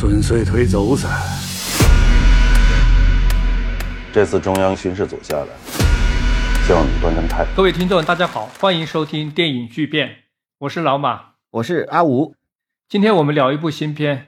顺水推走噻。这次中央巡视组下来，希望你端正态度。各位听众，大家好，欢迎收听电影巨变，我是老马，我是阿吴。今天我们聊一部新片《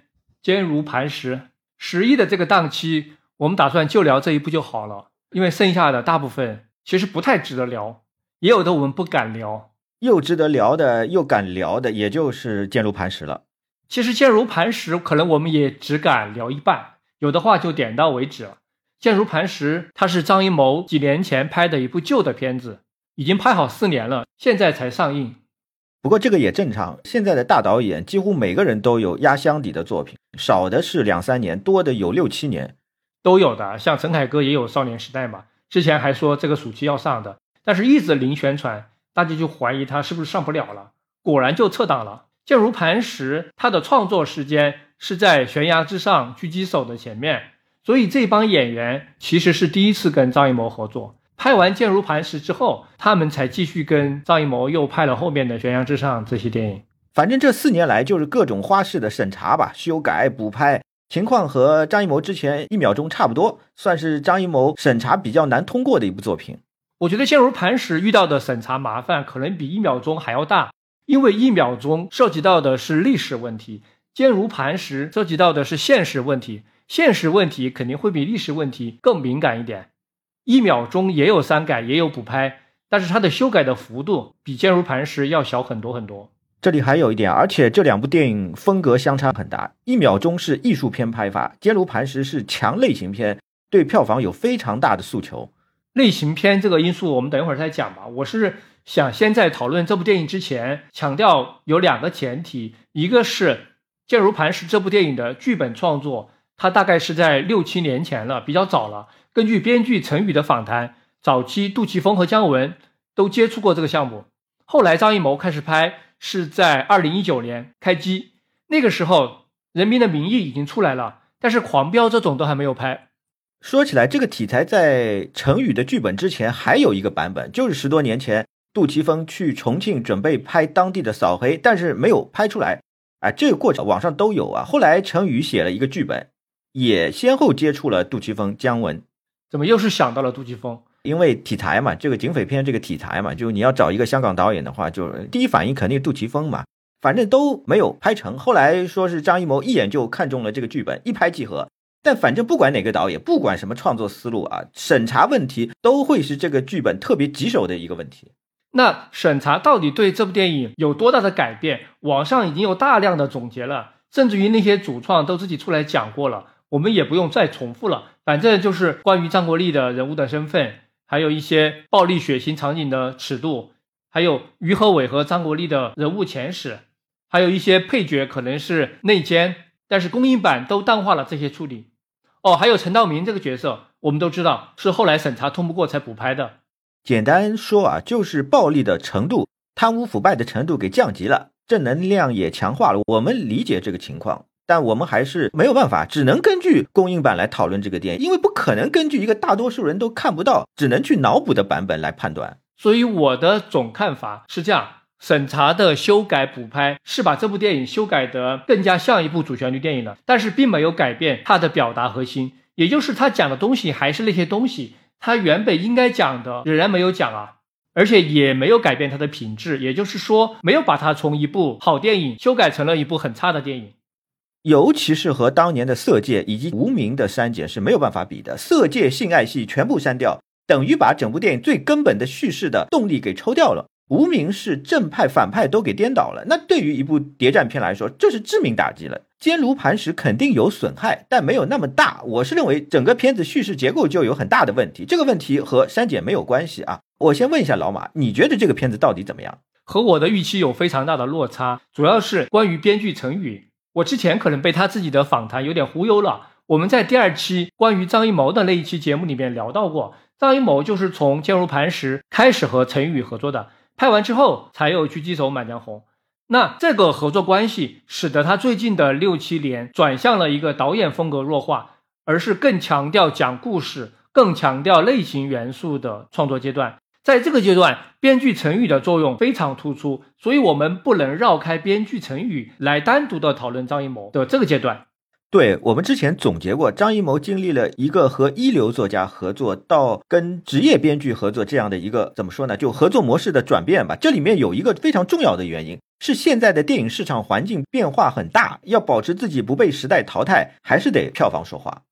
坚如磐石》。十一的这个档期，我们打算就聊这一部就好了，因为剩下的大部分其实不太值得聊，也有的我们不敢聊。又值得聊的又敢聊的，也就是《坚如磐石》了。其实《坚如磐石》可能我们也只敢聊一半，有的话就点到为止了。坚如磐石，它是张艺谋几年前拍的一部旧的片子，已经拍好四年了，现在才上映。不过这个也正常，现在的大导演几乎每个人都有压箱底的作品，少的是两三年，多的有六七年，都有的。像陈凯歌也有《少年时代》嘛，之前还说这个暑期要上的，但是一直零宣传，大家就怀疑他是不是上不了了，果然就撤档了。坚如磐石，他的创作时间是在悬崖之上狙击手的前面。所以这帮演员其实是第一次跟张艺谋合作。拍完《坚如磐石》之后，他们才继续跟张艺谋又拍了后面的《悬崖之上》这些电影。反正这四年来就是各种花式的审查吧，修改补拍，情况和张艺谋之前一秒钟差不多，算是张艺谋审查比较难通过的一部作品。我觉得《坚如磐石》遇到的审查麻烦可能比一秒钟还要大，因为一秒钟涉及到的是历史问题，《坚如磐石》涉及到的是现实问题。现实问题肯定会比历史问题更敏感一点，一秒钟也有删改，也有补拍，但是它的修改的幅度比《坚如磐石》要小很多很多。这里还有一点，而且这两部电影风格相差很大，一秒钟是艺术片拍法，《坚如磐石》是强类型片，对票房有非常大的诉求。类型片这个因素，我们等一会儿再讲吧。我是想先在讨论这部电影之前，强调有两个前提，一个是《坚如磐石》这部电影的剧本创作。它大概是在六七年前了，比较早了。根据编剧陈宇的访谈，早期杜琪峰和姜文都接触过这个项目。后来张艺谋开始拍，是在二零一九年开机。那个时候，《人民的名义》已经出来了，但是《狂飙》这种都还没有拍。说起来，这个题材在陈宇的剧本之前还有一个版本，就是十多年前杜琪峰去重庆准备拍当地的扫黑，但是没有拍出来。哎，这个过程网上都有啊。后来陈宇写了一个剧本。也先后接触了杜琪峰、姜文，怎么又是想到了杜琪峰？因为题材嘛，这个警匪片这个题材嘛，就你要找一个香港导演的话，就第一反应肯定杜琪峰嘛。反正都没有拍成，后来说是张艺谋一眼就看中了这个剧本，一拍即合。但反正不管哪个导演，不管什么创作思路啊，审查问题都会是这个剧本特别棘手的一个问题。那审查到底对这部电影有多大的改变？网上已经有大量的总结了，甚至于那些主创都自己出来讲过了。我们也不用再重复了，反正就是关于张国立的人物的身份，还有一些暴力血腥场景的尺度，还有于和伟和张国立的人物前史，还有一些配角可能是内奸，但是公映版都淡化了这些处理。哦，还有陈道明这个角色，我们都知道是后来审查通不过才补拍的。简单说啊，就是暴力的程度、贪污腐败的程度给降级了，正能量也强化了。我们理解这个情况。但我们还是没有办法，只能根据公映版来讨论这个电影，因为不可能根据一个大多数人都看不到、只能去脑补的版本来判断。所以我的总看法是这样：审查的修改补拍是把这部电影修改得更加像一部主旋律电影了，但是并没有改变它的表达核心，也就是他讲的东西还是那些东西，他原本应该讲的仍然没有讲啊，而且也没有改变它的品质，也就是说没有把它从一部好电影修改成了一部很差的电影。尤其是和当年的《色戒》以及《无名》的删减是没有办法比的，《色戒》性爱戏全部删掉，等于把整部电影最根本的叙事的动力给抽掉了。《无名》是正派反派都给颠倒了，那对于一部谍战片来说，这是致命打击了。坚如磐石肯定有损害，但没有那么大。我是认为整个片子叙事结构就有很大的问题，这个问题和删减没有关系啊。我先问一下老马，你觉得这个片子到底怎么样？和我的预期有非常大的落差，主要是关于编剧陈宇。我之前可能被他自己的访谈有点忽悠了。我们在第二期关于张艺谋的那一期节目里面聊到过，张艺谋就是从《坚如磐石》开始和陈宇合作的，拍完之后才有《狙击手》《满江红》。那这个合作关系使得他最近的六七年转向了一个导演风格弱化，而是更强调讲故事、更强调类型元素的创作阶段。在这个阶段，编剧陈宇的作用非常突出，所以我们不能绕开编剧陈宇来单独的讨论张艺谋的这个阶段。对我们之前总结过，张艺谋经历了一个和一流作家合作到跟职业编剧合作这样的一个怎么说呢？就合作模式的转变吧。这里面有一个非常重要的原因，是现在的电影市场环境变化很大，要保持自己不被时代淘汰，还是得票房说话。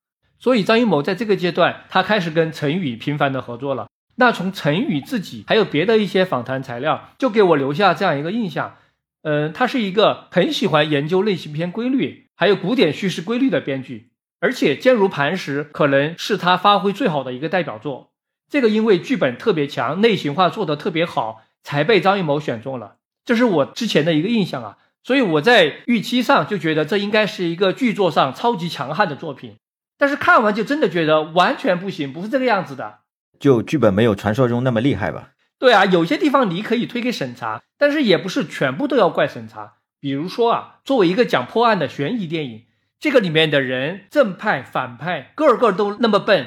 所以张艺谋在这个阶段，他开始跟陈宇频繁的合作了。那从陈宇自己还有别的一些访谈材料，就给我留下这样一个印象。嗯，他是一个很喜欢研究类型片规律。还有古典叙事规律的编剧，而且坚如磐石可能是他发挥最好的一个代表作。这个因为剧本特别强，类型化做得特别好，才被张艺谋选中了。这是我之前的一个印象啊，所以我在预期上就觉得这应该是一个剧作上超级强悍的作品。但是看完就真的觉得完全不行，不是这个样子的。就剧本没有传说中那么厉害吧？对啊，有些地方你可以推给审查，但是也不是全部都要怪审查。比如说啊，作为一个讲破案的悬疑电影，这个里面的人正派、反派个个都那么笨，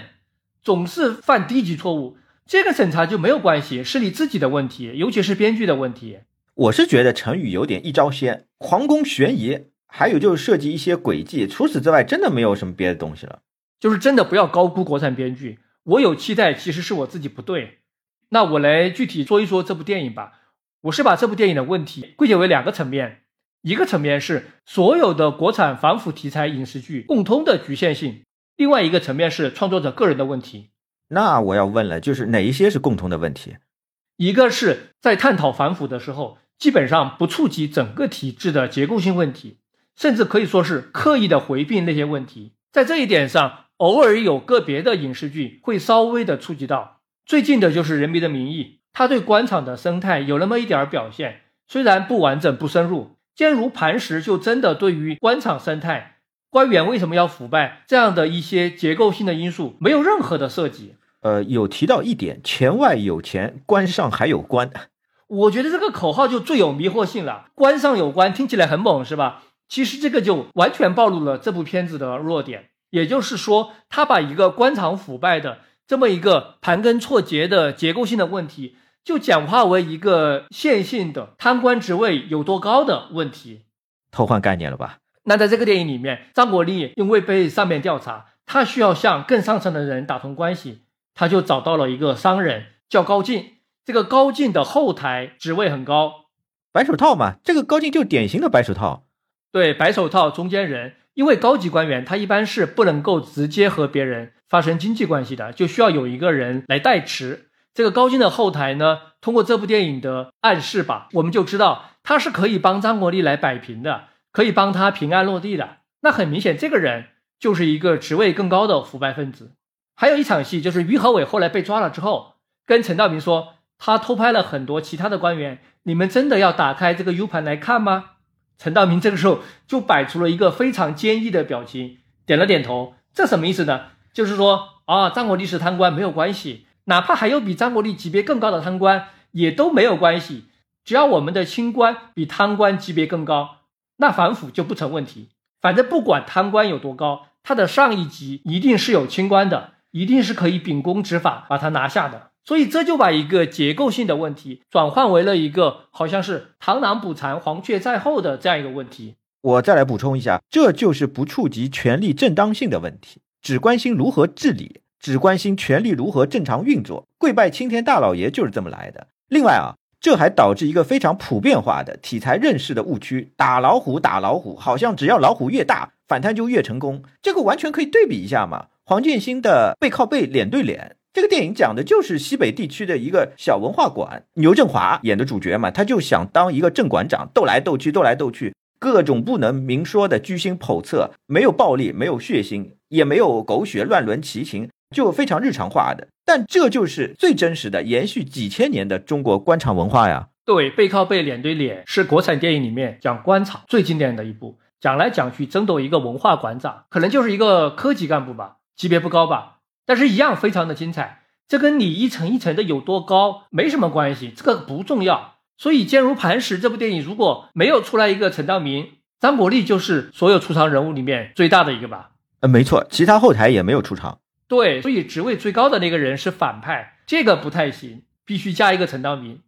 总是犯低级错误，这个审查就没有关系，是你自己的问题，尤其是编剧的问题。我是觉得成语有点一招鲜，狂攻悬疑，还有就是设计一些诡计，除此之外真的没有什么别的东西了。就是真的不要高估国产编剧，我有期待，其实是我自己不对。那我来具体说一说这部电影吧，我是把这部电影的问题归结为两个层面。一个层面是所有的国产反腐题材影视剧共通的局限性，另外一个层面是创作者个人的问题。那我要问了，就是哪一些是共通的问题？一个是在探讨反腐的时候，基本上不触及整个体制的结构性问题，甚至可以说是刻意的回避那些问题。在这一点上，偶尔有个别的影视剧会稍微的触及到。最近的就是《人民的名义》，它对官场的生态有那么一点表现，虽然不完整、不深入。坚如磐石，就真的对于官场生态、官员为什么要腐败这样的一些结构性的因素没有任何的涉及。呃，有提到一点，钱外有钱，官上还有官。我觉得这个口号就最有迷惑性了。官上有官，听起来很猛，是吧？其实这个就完全暴露了这部片子的弱点。也就是说，他把一个官场腐败的这么一个盘根错节的结构性的问题。就简化为一个线性的贪官职位有多高的问题，偷换概念了吧？那在这个电影里面，张国立因为被上面调查，他需要向更上层的人打通关系，他就找到了一个商人叫高进。这个高进的后台职位很高，白手套嘛，这个高进就典型的白手套。对，白手套中间人，因为高级官员他一般是不能够直接和别人发生经济关系的，就需要有一个人来代持。这个高进的后台呢，通过这部电影的暗示吧，我们就知道他是可以帮张国立来摆平的，可以帮他平安落地的。那很明显，这个人就是一个职位更高的腐败分子。还有一场戏，就是于和伟后来被抓了之后，跟陈道明说他偷拍了很多其他的官员，你们真的要打开这个 U 盘来看吗？陈道明这个时候就摆出了一个非常坚毅的表情，点了点头。这什么意思呢？就是说啊，张国立是贪官没有关系。哪怕还有比张国立级别更高的贪官，也都没有关系。只要我们的清官比贪官级别更高，那反腐就不成问题。反正不管贪官有多高，他的上一级一定是有清官的，一定是可以秉公执法把他拿下的。所以这就把一个结构性的问题转换为了一个好像是螳螂捕蝉，黄雀在后的这样一个问题。我再来补充一下，这就是不触及权力正当性的问题，只关心如何治理。只关心权力如何正常运作，跪拜青天大老爷就是这么来的。另外啊，这还导致一个非常普遍化的题材认识的误区：打老虎，打老虎，好像只要老虎越大，反贪就越成功。这个完全可以对比一下嘛。黄建新的背靠背，脸对脸，这个电影讲的就是西北地区的一个小文化馆，牛振华演的主角嘛，他就想当一个镇馆长，斗来斗去，斗来斗去，各种不能明说的居心叵测，没有暴力，没有血腥，也没有狗血乱伦奇情。就非常日常化的，但这就是最真实的，延续几千年的中国官场文化呀。对，背靠背，脸对脸，是国产电影里面讲官场最经典的一部。讲来讲去，争夺一个文化馆长，可能就是一个科级干部吧，级别不高吧，但是一样非常的精彩。这跟你一层一层的有多高没什么关系，这个不重要。所以，坚如磐石这部电影如果没有出来一个陈道明，张国立就是所有出场人物里面最大的一个吧。呃，没错，其他后台也没有出场。对，所以职位最高的那个人是反派，这个不太行，必须加一个陈道明。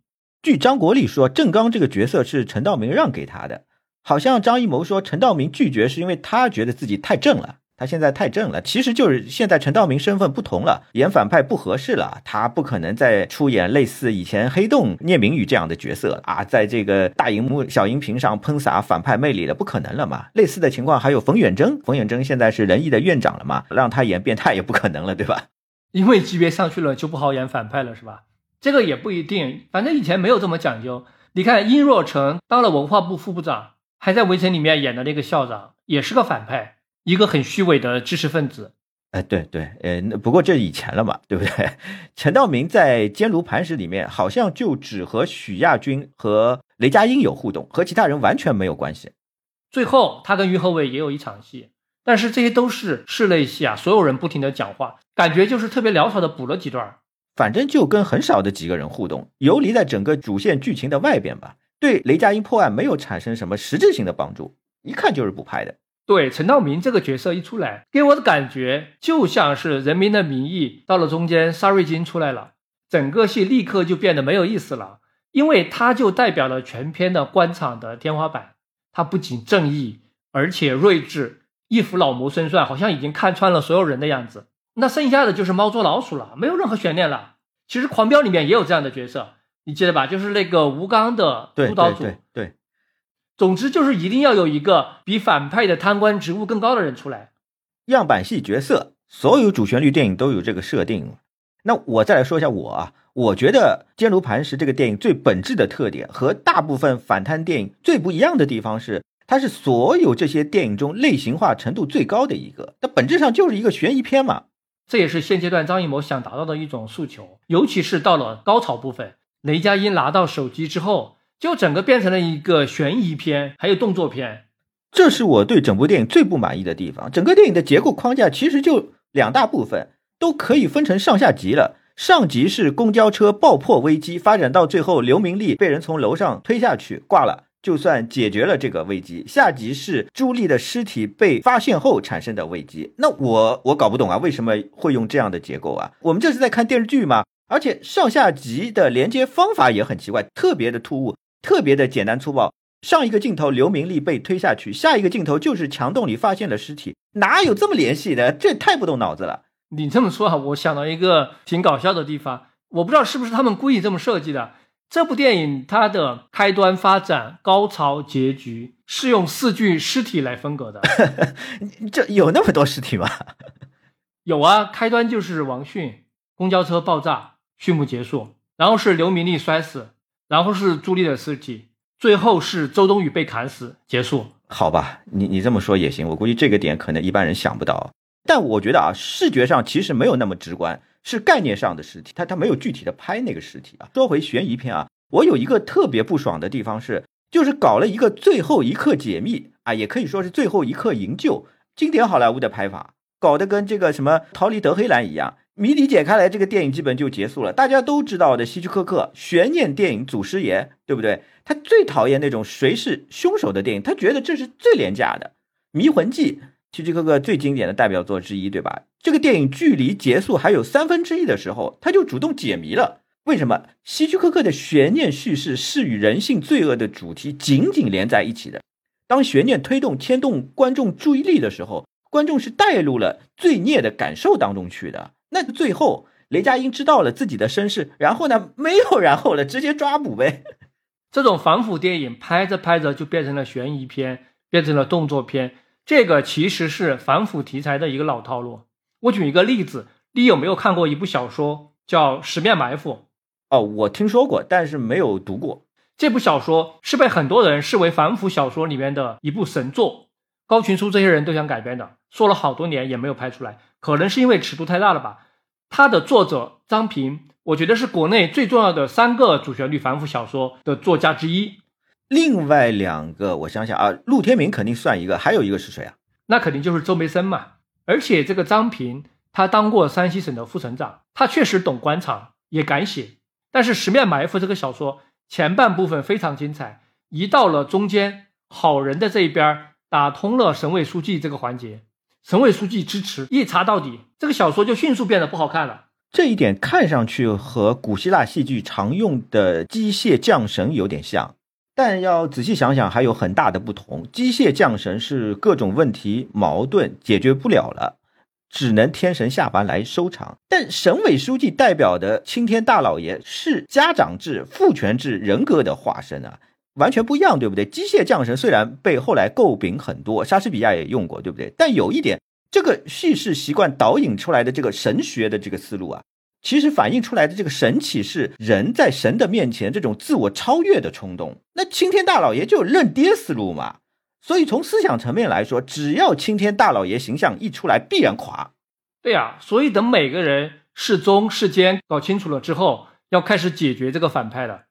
据张国立说，郑刚这个角色是陈道明让给他的。好像张艺谋说陈道明拒绝是因为他觉得自己太正了。他现在太正了，其实就是现在陈道明身份不同了，演反派不合适了，他不可能再出演类似以前黑洞聂明宇这样的角色啊，在这个大荧幕小荧屏上喷洒反派魅力了，不可能了嘛。类似的情况还有冯远征，冯远征现在是仁义的院长了嘛，让他演变态也不可能了，对吧？因为级别上去了就不好演反派了，是吧？这个也不一定，反正以前没有这么讲究。你看殷若成当了文化部副部长，还在《围城》里面演的那个校长，也是个反派。一个很虚伪的知识分子，哎，对对，呃，不过这以前了嘛，对不对？陈道明在《坚如磐石》里面好像就只和许亚军和雷佳音有互动，和其他人完全没有关系。最后他跟于和伟也有一场戏，但是这些都是室内戏啊，所有人不停的讲话，感觉就是特别潦草的补了几段，反正就跟很少的几个人互动，游离在整个主线剧情的外边吧，对雷佳音破案没有产生什么实质性的帮助，一看就是补拍的。对陈道明这个角色一出来，给我的感觉就像是《人民的名义》到了中间，沙瑞金出来了，整个戏立刻就变得没有意思了，因为他就代表了全片的官场的天花板。他不仅正义，而且睿智，一副老谋深算，好像已经看穿了所有人的样子。那剩下的就是猫捉老鼠了，没有任何悬念了。其实《狂飙》里面也有这样的角色，你记得吧？就是那个吴刚的督导组。对。总之就是一定要有一个比反派的贪官职务更高的人出来。样板戏角色，所有主旋律电影都有这个设定。那我再来说一下我啊，我觉得《坚如磐石》这个电影最本质的特点和大部分反贪电影最不一样的地方是，它是所有这些电影中类型化程度最高的一个。它本质上就是一个悬疑片嘛。这也是现阶段张艺谋想达到的一种诉求，尤其是到了高潮部分，雷佳音拿到手机之后。就整个变成了一个悬疑片，还有动作片，这是我对整部电影最不满意的地方。整个电影的结构框架其实就两大部分，都可以分成上下集了。上集是公交车爆破危机，发展到最后刘明利被人从楼上推下去挂了，就算解决了这个危机。下集是朱莉的尸体被发现后产生的危机。那我我搞不懂啊，为什么会用这样的结构啊？我们这是在看电视剧吗？而且上下集的连接方法也很奇怪，特别的突兀。特别的简单粗暴，上一个镜头刘明利被推下去，下一个镜头就是墙洞里发现了尸体，哪有这么联系的？这太不动脑子了。你这么说啊，我想到一个挺搞笑的地方，我不知道是不是他们故意这么设计的。这部电影它的开端、发展、高潮、结局是用四具尸体来分隔的。这有那么多尸体吗？有啊，开端就是王迅公交车爆炸，序幕结束，然后是刘明利摔死。然后是朱莉的尸体，最后是周冬雨被砍死，结束。好吧，你你这么说也行。我估计这个点可能一般人想不到，但我觉得啊，视觉上其实没有那么直观，是概念上的尸体，他他没有具体的拍那个尸体啊。说回悬疑片啊，我有一个特别不爽的地方是，就是搞了一个最后一刻解密啊，也可以说是最后一刻营救，经典好莱坞的拍法，搞得跟这个什么逃离德黑兰一样。谜底解开来，这个电影基本就结束了。大家都知道的希区柯克悬念电影祖师爷，对不对？他最讨厌那种谁是凶手的电影，他觉得这是最廉价的。《迷魂记》希区柯克最经典的代表作之一，对吧？这个电影距离结束还有三分之一的时候，他就主动解谜了。为什么？希区柯克的悬念叙事是与人性罪恶的主题紧紧连在一起的。当悬念推动牵动观众注意力的时候，观众是带入了罪孽的感受当中去的。那最后，雷佳音知道了自己的身世，然后呢，没有然后了，直接抓捕呗。这种反腐电影拍着拍着就变成了悬疑片，变成了动作片，这个其实是反腐题材的一个老套路。我举一个例子，你有没有看过一部小说叫《十面埋伏》？哦，我听说过，但是没有读过。这部小说是被很多人视为反腐小说里面的一部神作，高群书这些人都想改编的，说了好多年也没有拍出来。可能是因为尺度太大了吧？他的作者张平，我觉得是国内最重要的三个主旋律反腐小说的作家之一。另外两个，我想想啊，陆天明肯定算一个，还有一个是谁啊？那肯定就是周梅森嘛。而且这个张平，他当过山西省的副省长，他确实懂官场，也敢写。但是《十面埋伏》这个小说前半部分非常精彩，一到了中间，好人的这一边打通了省委书记这个环节。省委书记支持一查到底，这个小说就迅速变得不好看了。这一点看上去和古希腊戏剧常用的机械降神有点像。但要仔细想想，还有很大的不同。机械降神是各种问题矛盾解决不了了，只能天神下凡来收场。但省委书记代表的青天大老爷是家长制、父权制人格的化身啊，完全不一样，对不对？机械降神虽然被后来诟病很多，莎士比亚也用过，对不对？但有一点，这个叙事习惯导引出来的这个神学的这个思路啊。其实反映出来的这个神启是人在神的面前这种自我超越的冲动。那青天大老爷就认爹思路嘛，所以从思想层面来说，只要青天大老爷形象一出来，必然垮。对呀，所以等每个人是忠是奸搞清楚了之后，要开始解决这个反派了。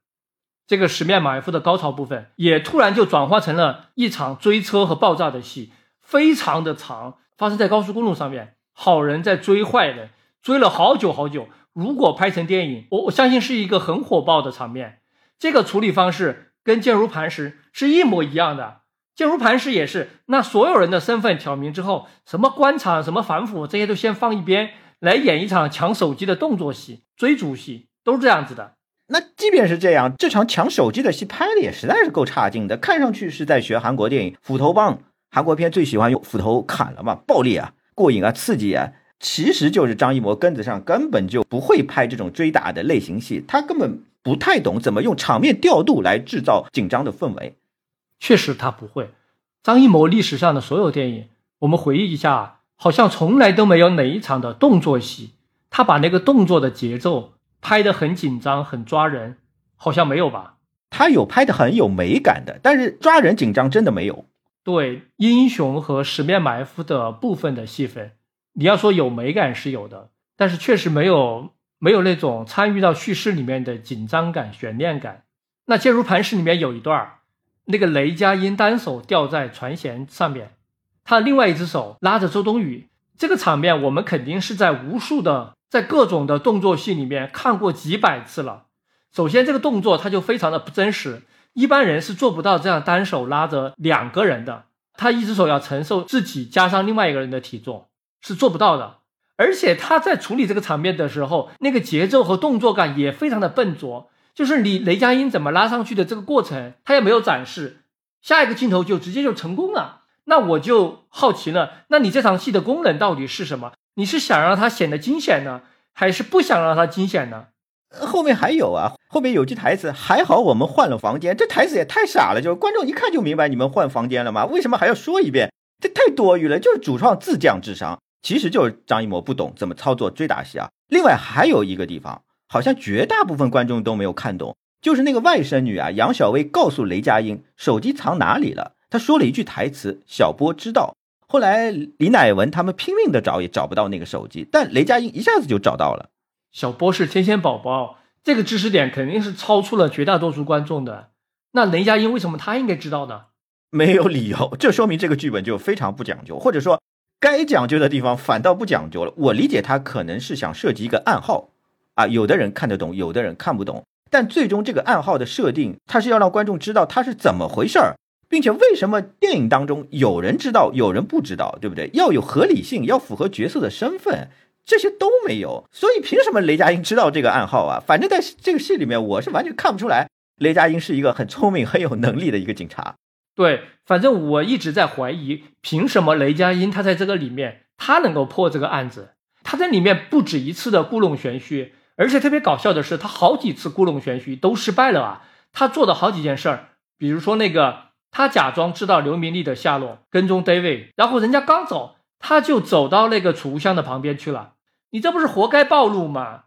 这个十面埋伏的高潮部分也突然就转化成了一场追车和爆炸的戏，非常的长，发生在高速公路上面，好人在追坏人，追了好久好久。如果拍成电影，我我相信是一个很火爆的场面。这个处理方式跟坚如磐石是一模一样的。坚如磐石也是，那所有人的身份挑明之后，什么官场、什么反腐这些都先放一边，来演一场抢手机的动作戏、追逐戏，都是这样子的。那即便是这样，这场抢手机的戏拍的也实在是够差劲的，看上去是在学韩国电影斧头帮。韩国片最喜欢用斧头砍了嘛，暴力啊，过瘾啊，刺激啊。其实就是张艺谋根子上根本就不会拍这种追打的类型戏，他根本不太懂怎么用场面调度来制造紧张的氛围。确实他不会。张艺谋历史上的所有电影，我们回忆一下，好像从来都没有哪一场的动作戏，他把那个动作的节奏拍的很紧张、很抓人，好像没有吧？他有拍的很有美感的，但是抓人紧张真的没有。对，英雄和十面埋伏的部分的戏份。你要说有美感是有的，但是确实没有没有那种参与到叙事里面的紧张感、悬念感。那《坚如磐石》里面有一段那个雷佳音单手吊在船舷上面，他另外一只手拉着周冬雨，这个场面我们肯定是在无数的在各种的动作戏里面看过几百次了。首先，这个动作它就非常的不真实，一般人是做不到这样单手拉着两个人的，他一只手要承受自己加上另外一个人的体重。是做不到的，而且他在处理这个场面的时候，那个节奏和动作感也非常的笨拙。就是你雷佳音怎么拉上去的这个过程，他也没有展示，下一个镜头就直接就成功了。那我就好奇了，那你这场戏的功能到底是什么？你是想让他显得惊险呢，还是不想让他惊险呢？后面还有啊，后面有句台词，还好我们换了房间，这台词也太傻了，就观众一看就明白你们换房间了吗？为什么还要说一遍？这太多余了，就是主创自降智商。其实就是张艺谋不懂怎么操作追打戏啊。另外还有一个地方，好像绝大部分观众都没有看懂，就是那个外甥女啊，杨小薇告诉雷佳音手机藏哪里了，她说了一句台词：“小波知道。”后来李乃文他们拼命的找也找不到那个手机，但雷佳音一下子就找到了。小波是天线宝宝，这个知识点肯定是超出了绝大多数观众的。那雷佳音为什么他应该知道呢？没有理由，这说明这个剧本就非常不讲究，或者说。该讲究的地方反倒不讲究了。我理解他可能是想设计一个暗号，啊，有的人看得懂，有的人看不懂。但最终这个暗号的设定，他是要让观众知道他是怎么回事儿，并且为什么电影当中有人知道，有人不知道，对不对？要有合理性，要符合角色的身份，这些都没有。所以凭什么雷佳音知道这个暗号啊？反正在这个戏里面，我是完全看不出来雷佳音是一个很聪明、很有能力的一个警察。对，反正我一直在怀疑，凭什么雷佳音他在这个里面，他能够破这个案子？他在里面不止一次的故弄玄虚，而且特别搞笑的是，他好几次故弄玄虚都失败了啊！他做的好几件事儿，比如说那个，他假装知道刘明利的下落，跟踪 David，然后人家刚走，他就走到那个储物箱的旁边去了，你这不是活该暴露吗？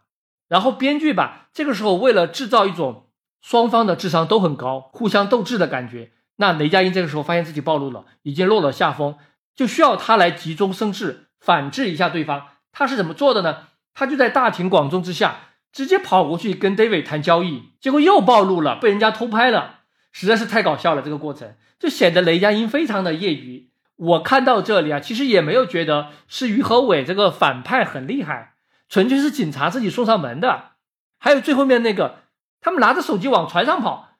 然后编剧吧，这个时候为了制造一种双方的智商都很高，互相斗智的感觉。那雷佳音这个时候发现自己暴露了，已经落了下风，就需要他来急中生智，反制一下对方。他是怎么做的呢？他就在大庭广众之下，直接跑过去跟 David 谈交易，结果又暴露了，被人家偷拍了，实在是太搞笑了。这个过程就显得雷佳音非常的业余。我看到这里啊，其实也没有觉得是于和伟这个反派很厉害，纯粹是警察自己送上门的。还有最后面那个，他们拿着手机往船上跑。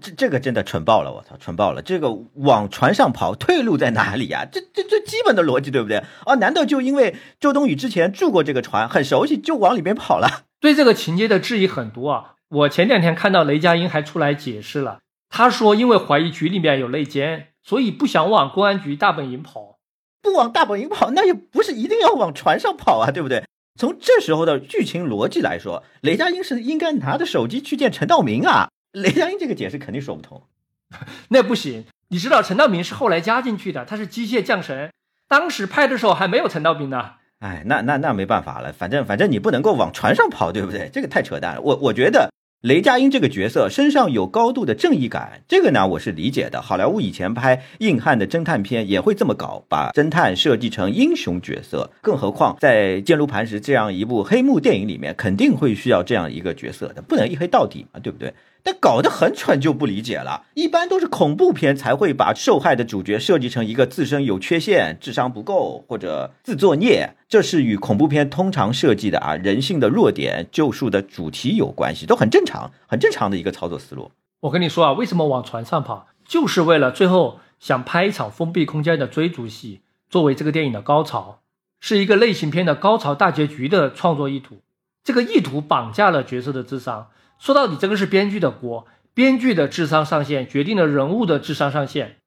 这这个真的蠢爆了，我操，蠢爆了！这个往船上跑，退路在哪里呀？这这最基本的逻辑，对不对？啊，难道就因为周冬雨之前住过这个船，很熟悉，就往里面跑了？对这个情节的质疑很多啊！我前两天看到雷佳音还出来解释了，他说因为怀疑局里面有内奸，所以不想往公安局大本营跑。不往大本营跑，那也不是一定要往船上跑啊，对不对？从这时候的剧情逻辑来说，雷佳音是应该拿着手机去见陈道明啊。雷佳音这个解释肯定说不通。那不行，你知道陈道明是后来加进去的，他是机械降神，当时拍的时候还没有陈道明呢。哎，那那那没办法了，反正反正你不能够往船上跑，对不对？这个太扯淡了。我我觉得雷佳音这个角色身上有高度的正义感，这个呢我是理解的。好莱坞以前拍硬汉的侦探片也会这么搞，把侦探设计成英雄角色。更何况在《坚如磐石》这样一部黑幕电影里面，肯定会需要这样一个角色的，不能一黑到底嘛，对不对？但搞得很蠢就不理解了。一般都是恐怖片才会把受害的主角设计成一个自身有缺陷、智商不够或者自作孽，这是与恐怖片通常设计的啊人性的弱点、救赎的主题有关系，都很正常，很正常的一个操作思路。我跟你说啊，为什么往船上跑，就是为了最后想拍一场封闭空间的追逐戏，作为这个电影的高潮，是一个类型片的高潮大结局的创作意图。这个意图绑架了角色的智商。说到底，这个是编剧的锅，编剧的智商上限决定了人物的智商上限。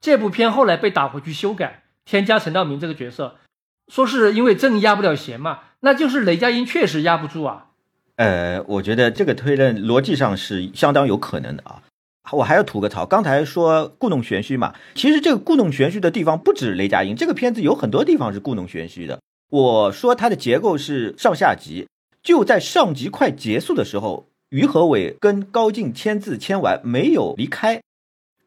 这部片后来被打回去修改，添加陈道明这个角色，说是因为正压不了弦嘛，那就是雷佳音确实压不住啊。呃，我觉得这个推论逻辑上是相当有可能的啊。我还要吐个槽，刚才说故弄玄虚嘛，其实这个故弄玄虚的地方不止雷佳音，这个片子有很多地方是故弄玄虚的。我说它的结构是上下集，就在上集快结束的时候。于和伟跟高进签字签完没有离开，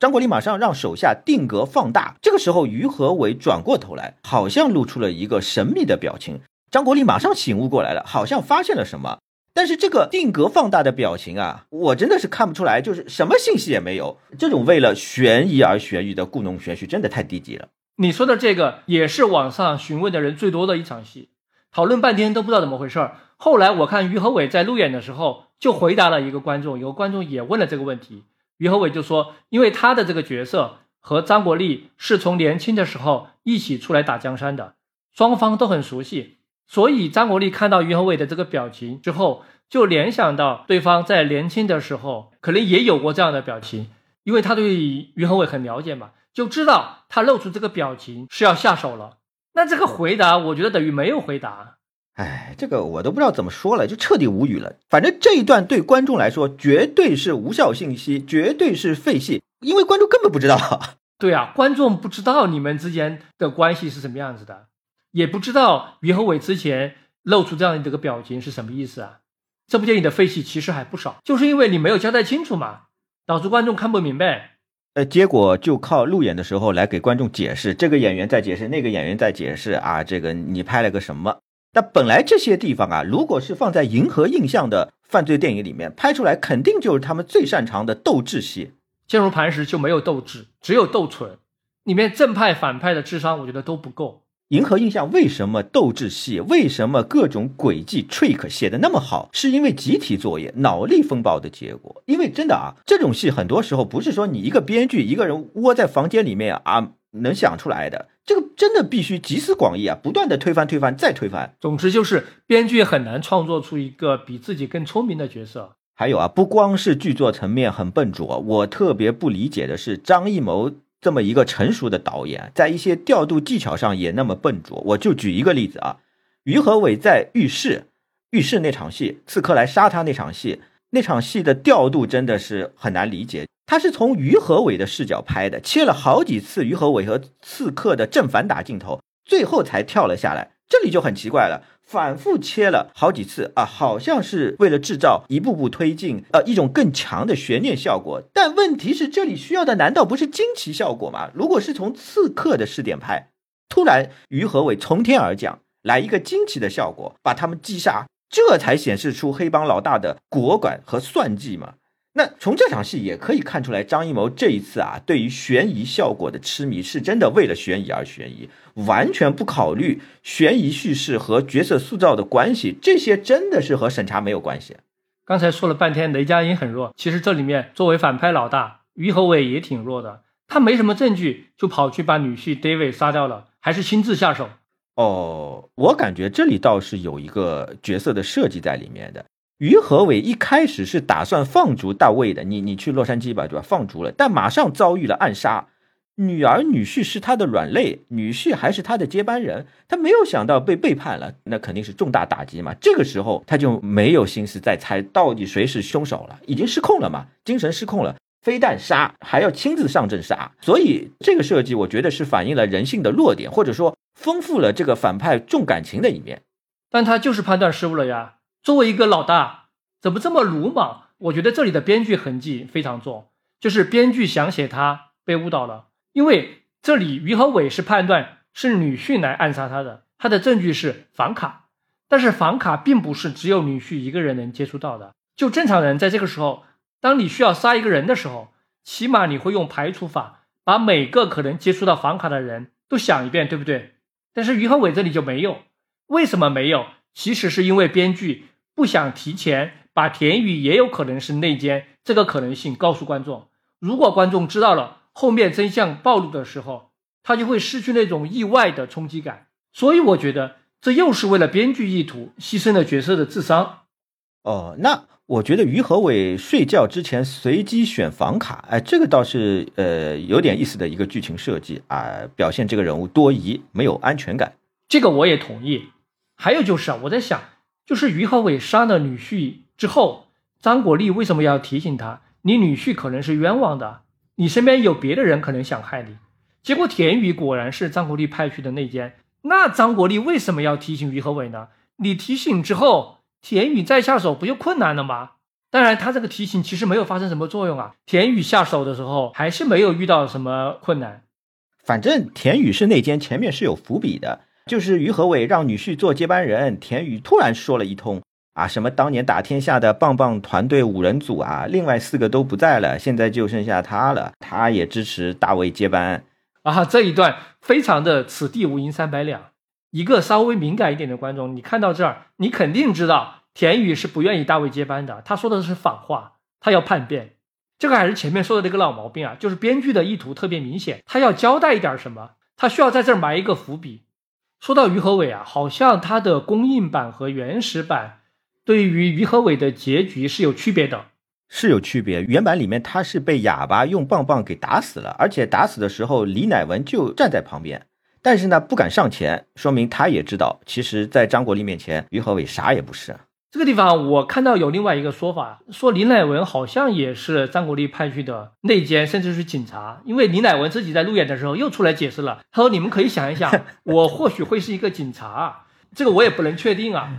张国立马上让手下定格放大。这个时候，于和伟转过头来，好像露出了一个神秘的表情。张国立马上醒悟过来了，好像发现了什么。但是这个定格放大的表情啊，我真的是看不出来，就是什么信息也没有。这种为了悬疑而悬疑的故弄玄虚，真的太低级了。你说的这个也是网上询问的人最多的一场戏，讨论半天都不知道怎么回事儿。后来我看于和伟在路演的时候。就回答了一个观众，有个观众也问了这个问题，于和伟就说，因为他的这个角色和张国立是从年轻的时候一起出来打江山的，双方都很熟悉，所以张国立看到于和伟的这个表情之后，就联想到对方在年轻的时候可能也有过这样的表情，因为他对于和伟很了解嘛，就知道他露出这个表情是要下手了。那这个回答，我觉得等于没有回答。哎，这个我都不知道怎么说了，就彻底无语了。反正这一段对观众来说绝对是无效信息，绝对是废戏，因为观众根本不知道。对啊，观众不知道你们之间的关系是什么样子的，也不知道于和伟之前露出这样的这个表情是什么意思啊。这部电影的废戏其实还不少，就是因为你没有交代清楚嘛，导致观众看不明白。呃，结果就靠路演的时候来给观众解释，这个演员在解释，那个演员在解释啊，这个你拍了个什么？那本来这些地方啊，如果是放在银河印象的犯罪电影里面拍出来，肯定就是他们最擅长的斗智戏。坚如磐石就没有斗智，只有斗蠢。里面正派反派的智商，我觉得都不够。银河印象为什么斗智戏，为什么各种诡计 trick 写的那么好，是因为集体作业、脑力风暴的结果。因为真的啊，这种戏很多时候不是说你一个编剧一个人窝在房间里面啊。能想出来的，这个真的必须集思广益啊！不断的推翻、推翻、再推翻。总之就是编剧很难创作出一个比自己更聪明的角色。还有啊，不光是剧作层面很笨拙，我特别不理解的是张艺谋这么一个成熟的导演，在一些调度技巧上也那么笨拙。我就举一个例子啊，于和伟在浴室，浴室那场戏，刺客来杀他那场戏，那场戏的调度真的是很难理解。他是从于和伟的视角拍的，切了好几次于和伟和刺客的正反打镜头，最后才跳了下来。这里就很奇怪了，反复切了好几次啊，好像是为了制造一步步推进，呃，一种更强的悬念效果。但问题是，这里需要的难道不是惊奇效果吗？如果是从刺客的视点拍，突然于和伟从天而降，来一个惊奇的效果，把他们击杀，这才显示出黑帮老大的果敢和算计嘛。那从这场戏也可以看出来，张艺谋这一次啊，对于悬疑效果的痴迷，是真的为了悬疑而悬疑，完全不考虑悬疑叙事和角色塑造的关系，这些真的是和审查没有关系。刚才说了半天雷佳音很弱，其实这里面作为反派老大于和伟也挺弱的，他没什么证据就跑去把女婿 David 杀掉了，还是亲自下手。哦，我感觉这里倒是有一个角色的设计在里面的。于和伟一开始是打算放逐大卫的，你你去洛杉矶吧，对吧？放逐了，但马上遭遇了暗杀。女儿女婿是他的软肋，女婿还是他的接班人，他没有想到被背叛了，那肯定是重大打击嘛。这个时候他就没有心思再猜到底谁是凶手了，已经失控了嘛，精神失控了，非但杀，还要亲自上阵杀。所以这个设计，我觉得是反映了人性的弱点，或者说丰富了这个反派重感情的一面。但他就是判断失误了呀。作为一个老大，怎么这么鲁莽？我觉得这里的编剧痕迹非常重，就是编剧想写他被误导了。因为这里于和伟是判断是女婿来暗杀他的，他的证据是房卡，但是房卡并不是只有女婿一个人能接触到的。就正常人在这个时候，当你需要杀一个人的时候，起码你会用排除法把每个可能接触到房卡的人都想一遍，对不对？但是于和伟这里就没有，为什么没有？其实是因为编剧不想提前把田雨也有可能是内奸这个可能性告诉观众，如果观众知道了。后面真相暴露的时候，他就会失去那种意外的冲击感。所以我觉得这又是为了编剧意图牺牲了角色的智商。哦，那我觉得于和伟睡觉之前随机选房卡，哎，这个倒是呃有点意思的一个剧情设计啊，表现这个人物多疑，没有安全感。这个我也同意。还有就是啊，我在想，就是于和伟杀了女婿之后，张国立为什么要提醒他，你女婿可能是冤枉的？你身边有别的人可能想害你，结果田宇果然是张国立派去的内奸。那张国立为什么要提醒于和伟呢？你提醒之后，田宇再下手不就困难了吗？当然，他这个提醒其实没有发生什么作用啊。田宇下手的时候还是没有遇到什么困难。反正田宇是内奸，前面是有伏笔的，就是于和伟让女婿做接班人，田宇突然说了一通。啊，什么当年打天下的棒棒团队五人组啊，另外四个都不在了，现在就剩下他了，他也支持大卫接班啊。这一段非常的此地无银三百两。一个稍微敏感一点的观众，你看到这儿，你肯定知道田宇是不愿意大卫接班的，他说的是反话，他要叛变。这个还是前面说的那个老毛病啊，就是编剧的意图特别明显，他要交代一点什么，他需要在这儿埋一个伏笔。说到于和伟啊，好像他的公映版和原始版。对于于和伟的结局是有区别的，是有区别。原版里面他是被哑巴用棒棒给打死了，而且打死的时候李乃文就站在旁边，但是呢不敢上前，说明他也知道，其实，在张国立面前，于和伟啥也不是。这个地方我看到有另外一个说法，说李乃文好像也是张国立派去的内奸，甚至是警察，因为李乃文自己在路演的时候又出来解释了，他说：“你们可以想一想，我或许会是一个警察，这个我也不能确定啊。”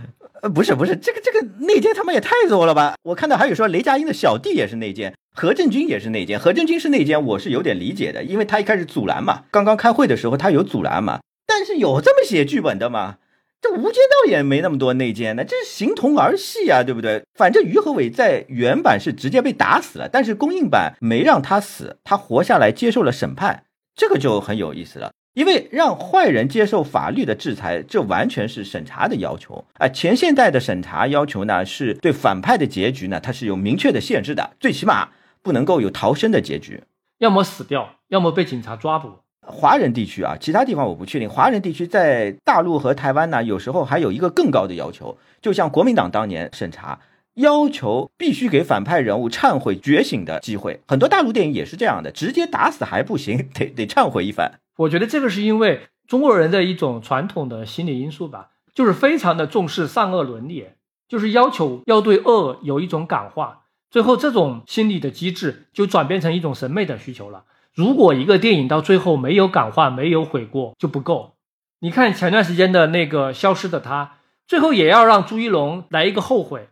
呃，不是不是，这个这个内奸他们也太多了吧！我看到还有说雷佳音的小弟也是内奸，何振军也是内奸。何振军是内奸，我是有点理解的，因为他一开始阻拦嘛，刚刚开会的时候他有阻拦嘛。但是有这么写剧本的吗？这《无间道》也没那么多内奸呢，这是形同儿戏啊，对不对？反正于和伟在原版是直接被打死了，但是公映版没让他死，他活下来接受了审判，这个就很有意思了。因为让坏人接受法律的制裁，这完全是审查的要求啊！前现代的审查要求呢，是对反派的结局呢，它是有明确的限制的，最起码不能够有逃生的结局，要么死掉，要么被警察抓捕。华人地区啊，其他地方我不确定。华人地区在大陆和台湾呢，有时候还有一个更高的要求，就像国民党当年审查，要求必须给反派人物忏悔觉醒的机会。很多大陆电影也是这样的，直接打死还不行，得得忏悔一番。我觉得这个是因为中国人的一种传统的心理因素吧，就是非常的重视善恶伦理，就是要求要对恶有一种感化，最后这种心理的机制就转变成一种审美的需求了。如果一个电影到最后没有感化、没有悔过就不够。你看前段时间的那个《消失的她》，最后也要让朱一龙来一个后悔，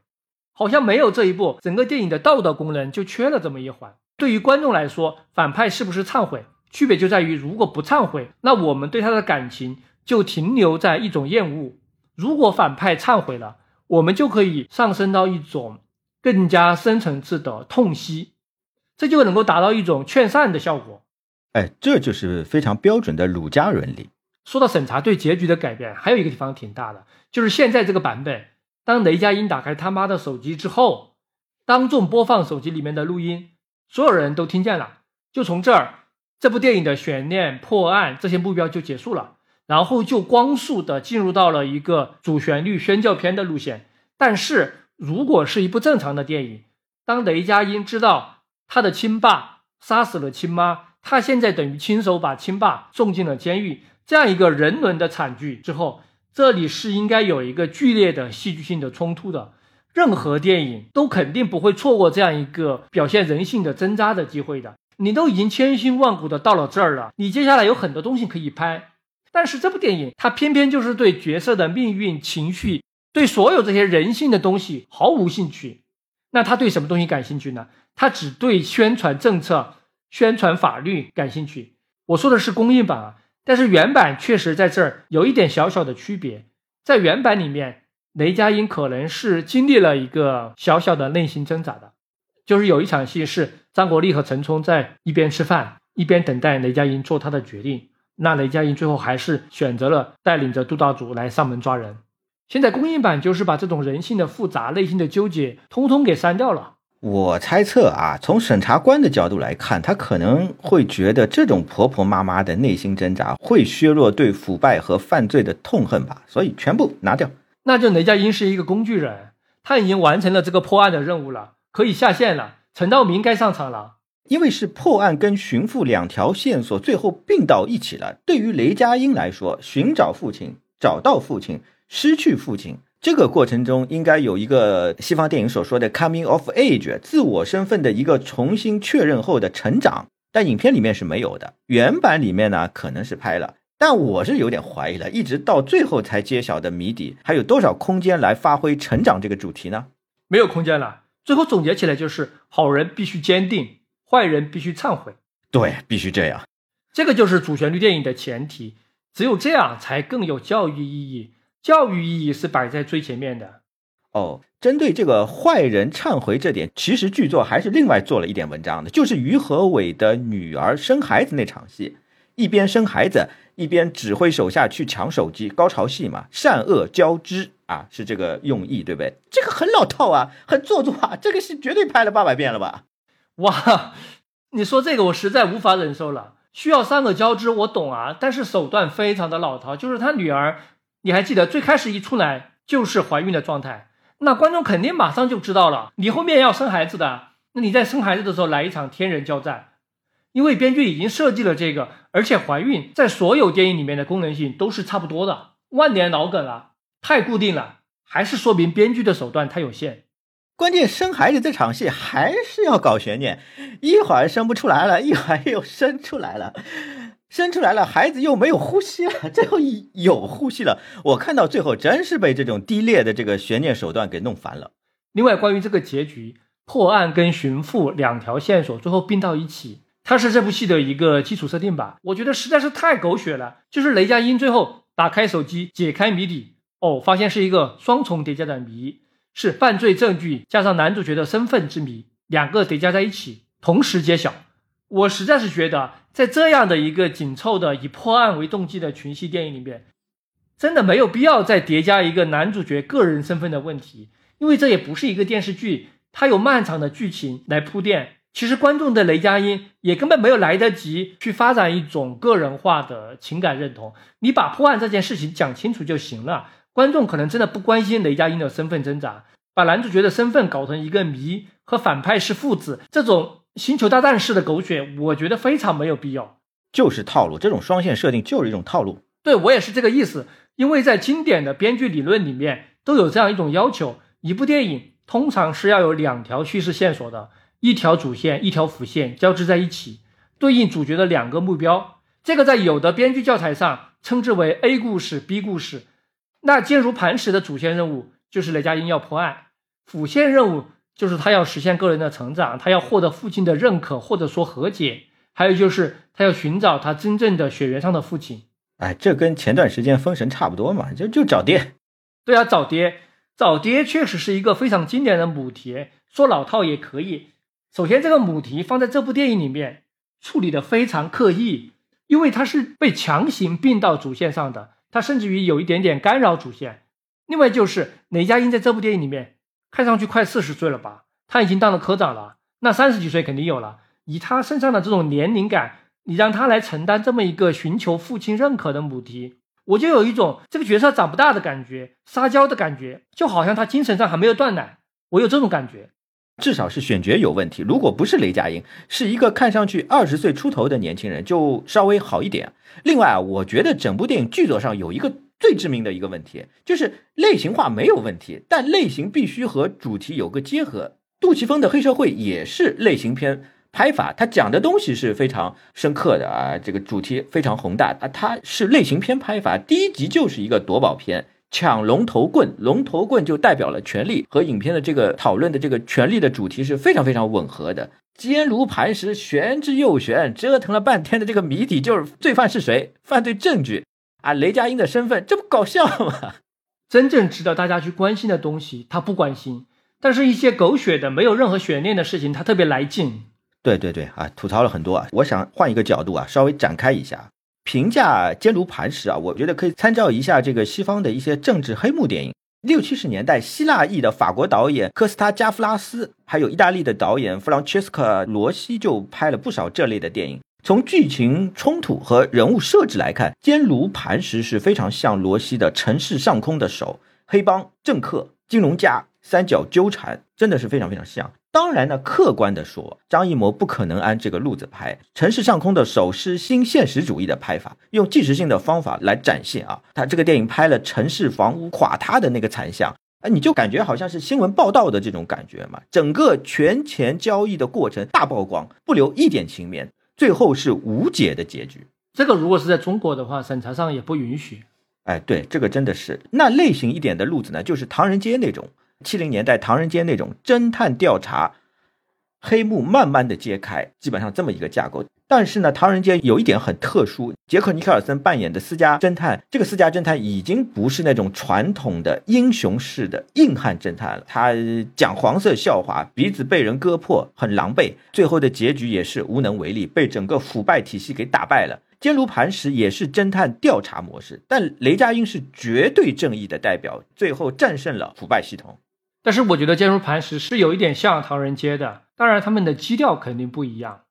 好像没有这一步，整个电影的道德功能就缺了这么一环。对于观众来说，反派是不是忏悔？区别就在于，如果不忏悔，那我们对他的感情就停留在一种厌恶；如果反派忏悔了，我们就可以上升到一种更加深层次的痛惜，这就能够达到一种劝善的效果。哎，这就是非常标准的儒家伦理。说到审查对结局的改变，还有一个地方挺大的，就是现在这个版本，当雷佳音打开他妈的手机之后，当众播放手机里面的录音，所有人都听见了，就从这儿。这部电影的悬念、破案这些目标就结束了，然后就光速的进入到了一个主旋律宣教片的路线。但是如果是一部正常的电影，当雷佳音知道他的亲爸杀死了亲妈，他现在等于亲手把亲爸送进了监狱，这样一个人伦的惨剧之后，这里是应该有一个剧烈的戏剧性的冲突的。任何电影都肯定不会错过这样一个表现人性的挣扎的机会的。你都已经千辛万苦的到了这儿了，你接下来有很多东西可以拍，但是这部电影它偏偏就是对角色的命运、情绪，对所有这些人性的东西毫无兴趣。那他对什么东西感兴趣呢？他只对宣传政策、宣传法律感兴趣。我说的是公映版啊，但是原版确实在这儿有一点小小的区别，在原版里面。雷佳音可能是经历了一个小小的内心挣扎的，就是有一场戏是张国立和陈冲在一边吃饭一边等待雷佳音做他的决定，那雷佳音最后还是选择了带领着杜道主来上门抓人。现在公映版就是把这种人性的复杂、内心的纠结通通给删掉了。我猜测啊，从审查官的角度来看，他可能会觉得这种婆婆妈妈的内心挣扎会削弱对腐败和犯罪的痛恨吧，所以全部拿掉。那就雷佳音是一个工具人，他已经完成了这个破案的任务了，可以下线了。陈道明该上场了，因为是破案跟寻父两条线索最后并到一起了。对于雷佳音来说，寻找父亲、找到父亲、失去父亲这个过程中，应该有一个西方电影所说的 coming of age，自我身份的一个重新确认后的成长。但影片里面是没有的，原版里面呢可能是拍了。但我是有点怀疑了，一直到最后才揭晓的谜底，还有多少空间来发挥成长这个主题呢？没有空间了。最后总结起来就是：好人必须坚定，坏人必须忏悔。对，必须这样。这个就是主旋律电影的前提，只有这样才更有教育意义。教育意义是摆在最前面的。哦，针对这个坏人忏悔这点，其实剧作还是另外做了一点文章的，就是于和伟的女儿生孩子那场戏，一边生孩子。一边指挥手下去抢手机，高潮戏嘛，善恶交织啊，是这个用意，对不对？这个很老套啊，很做作啊，这个戏绝对拍了八百遍了吧？哇，你说这个我实在无法忍受了。需要三个交织，我懂啊，但是手段非常的老套。就是他女儿，你还记得最开始一出来就是怀孕的状态，那观众肯定马上就知道了，你后面要生孩子的，那你在生孩子的时候来一场天人交战。因为编剧已经设计了这个，而且怀孕在所有电影里面的功能性都是差不多的，万年老梗了，太固定了，还是说明编剧的手段太有限。关键生孩子这场戏还是要搞悬念，一会儿生不出来了，一会儿又生出来了，生出来了，孩子又没有呼吸了，最后有呼吸了。我看到最后真是被这种低劣的这个悬念手段给弄烦了。另外，关于这个结局，破案跟寻父两条线索最后并到一起。它是这部戏的一个基础设定吧，我觉得实在是太狗血了。就是雷佳音最后打开手机解开谜底，哦，发现是一个双重叠加的谜，是犯罪证据加上男主角的身份之谜，两个叠加在一起，同时揭晓。我实在是觉得，在这样的一个紧凑的以破案为动机的群戏电影里面，真的没有必要再叠加一个男主角个人身份的问题，因为这也不是一个电视剧，它有漫长的剧情来铺垫。其实观众的雷佳音也根本没有来得及去发展一种个人化的情感认同，你把破案这件事情讲清楚就行了。观众可能真的不关心雷佳音的身份挣扎，把男主角的身份搞成一个谜和反派是父子这种星球大战式的狗血，我觉得非常没有必要。就是套路，这种双线设定就是一种套路。对我也是这个意思，因为在经典的编剧理论里面都有这样一种要求：一部电影通常是要有两条叙事线索的。一条主线，一条辅线交织在一起，对应主角的两个目标。这个在有的编剧教材上称之为 A 故事、B 故事。那坚如磐石的主线任务就是雷佳音要破案，辅线任务就是他要实现个人的成长，他要获得父亲的认可或者说和解，还有就是他要寻找他真正的血缘上的父亲。哎，这跟前段时间封神差不多嘛，就就找爹。对啊，找爹，找爹确实是一个非常经典的母题，说老套也可以。首先，这个母题放在这部电影里面处理的非常刻意，因为它是被强行并到主线上的，它甚至于有一点点干扰主线。另外就是雷佳音在这部电影里面看上去快四十岁了吧，他已经当了科长了，那三十几岁肯定有了。以他身上的这种年龄感，你让他来承担这么一个寻求父亲认可的母题，我就有一种这个角色长不大的感觉，撒娇的感觉，就好像他精神上还没有断奶。我有这种感觉。至少是选角有问题。如果不是雷佳音，是一个看上去二十岁出头的年轻人，就稍微好一点。另外啊，我觉得整部电影剧作上有一个最致命的一个问题，就是类型化没有问题，但类型必须和主题有个结合。杜琪峰的黑社会也是类型片拍法，他讲的东西是非常深刻的啊，这个主题非常宏大啊，他是类型片拍法。第一集就是一个夺宝片。抢龙头棍，龙头棍就代表了权力，和影片的这个讨论的这个权力的主题是非常非常吻合的。坚如磐石，玄之又玄，折腾了半天的这个谜底就是罪犯是谁，犯罪证据啊，雷佳音的身份，这不搞笑吗？真正值得大家去关心的东西，他不关心；但是一些狗血的、没有任何悬念的事情，他特别来劲。对对对啊，吐槽了很多啊，我想换一个角度啊，稍微展开一下。评价坚如磐石啊，我觉得可以参照一下这个西方的一些政治黑幕电影。六七十年代，希腊裔的法国导演科斯塔加夫拉斯，还有意大利的导演弗朗切斯科罗西就拍了不少这类的电影。从剧情冲突和人物设置来看，坚如磐石是非常像罗西的《城市上空的手》，黑帮、政客、金融家三角纠缠，真的是非常非常像。当然呢，客观的说，张艺谋不可能按这个路子拍《城市上空的手》是新现实主义的拍法，用纪实性的方法来展现啊。他这个电影拍了城市房屋垮塌的那个惨象，哎，你就感觉好像是新闻报道的这种感觉嘛。整个权钱交易的过程大曝光，不留一点情面，最后是无解的结局。这个如果是在中国的话，审查上也不允许。哎，对，这个真的是。那类型一点的路子呢，就是《唐人街》那种。七零年代唐人街那种侦探调查，黑幕慢慢的揭开，基本上这么一个架构。但是呢，唐人街有一点很特殊，杰克尼克尔森扮演的私家侦探，这个私家侦探已经不是那种传统的英雄式的硬汉侦探了，他讲黄色笑话，鼻子被人割破，很狼狈，最后的结局也是无能为力，被整个腐败体系给打败了。坚如磐石也是侦探调查模式，但雷佳音是绝对正义的代表，最后战胜了腐败系统。但是我觉得坚如磐石是有一点像唐人街的，当然他们的基调肯定不一样。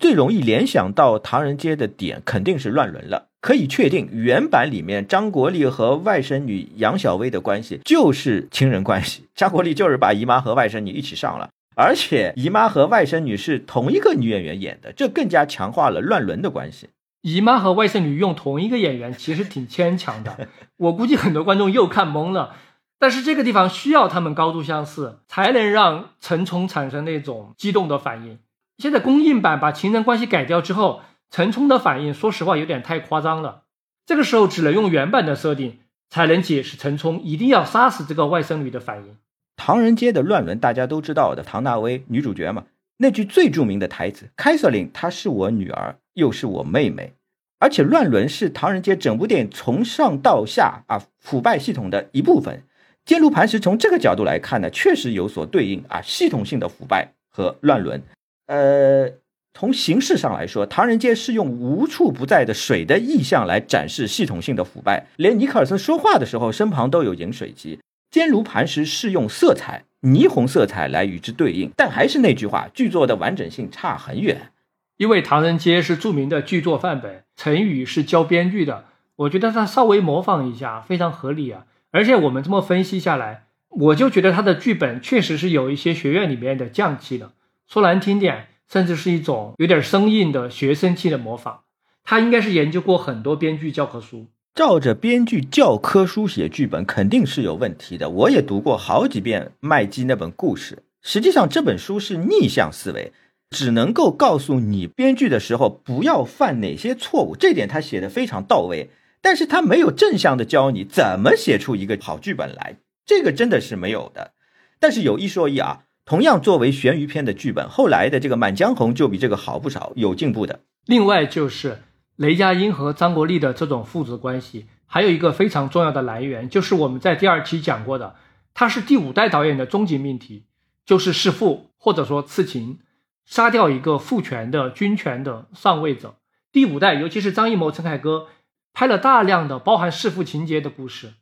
最容易联想到唐人街的点肯定是乱伦了。可以确定，原版里面张国立和外甥女杨小薇的关系就是亲人关系，张国立就是把姨妈和外甥女一起上了，而且姨妈和外甥女是同一个女演员演的，这更加强化了乱伦的关系。姨妈和外甥女用同一个演员，其实挺牵强的，我估计很多观众又看懵了。但是这个地方需要他们高度相似，才能让陈冲产生那种激动的反应。现在公映版把情人关系改掉之后，陈冲的反应，说实话有点太夸张了。这个时候只能用原版的设定，才能解释陈冲一定要杀死这个外甥女的反应。唐人街的乱伦大家都知道的，唐纳威女主角嘛，那句最著名的台词：“凯瑟琳，她是我女儿，又是我妹妹。”而且乱伦是唐人街整部电影从上到下啊腐败系统的一部分。坚如磐石，从这个角度来看呢，确实有所对应啊，系统性的腐败和乱伦。呃，从形式上来说，唐人街是用无处不在的水的意象来展示系统性的腐败，连尼克尔森说话的时候身旁都有饮水机。坚如磐石是用色彩，霓虹色彩来与之对应，但还是那句话，剧作的完整性差很远。因为唐人街是著名的剧作范本，陈宇是教编剧的，我觉得他稍微模仿一下非常合理啊。而且我们这么分析下来，我就觉得他的剧本确实是有一些学院里面的匠气的。说难听点，甚至是一种有点生硬的学生气的模仿。他应该是研究过很多编剧教科书，照着编剧教科书写剧本肯定是有问题的。我也读过好几遍麦基那本故事，实际上这本书是逆向思维，只能够告诉你编剧的时候不要犯哪些错误，这点他写的非常到位。但是他没有正向的教你怎么写出一个好剧本来，这个真的是没有的。但是有一说一啊，同样作为悬疑片的剧本，后来的这个《满江红》就比这个好不少，有进步的。另外就是雷佳音和张国立的这种父子关系，还有一个非常重要的来源，就是我们在第二期讲过的，他是第五代导演的终极命题，就是弑父或者说刺秦，杀掉一个父权的军权的上位者。第五代，尤其是张艺谋、陈凯歌。拍了大量的包含弑父情节的故事，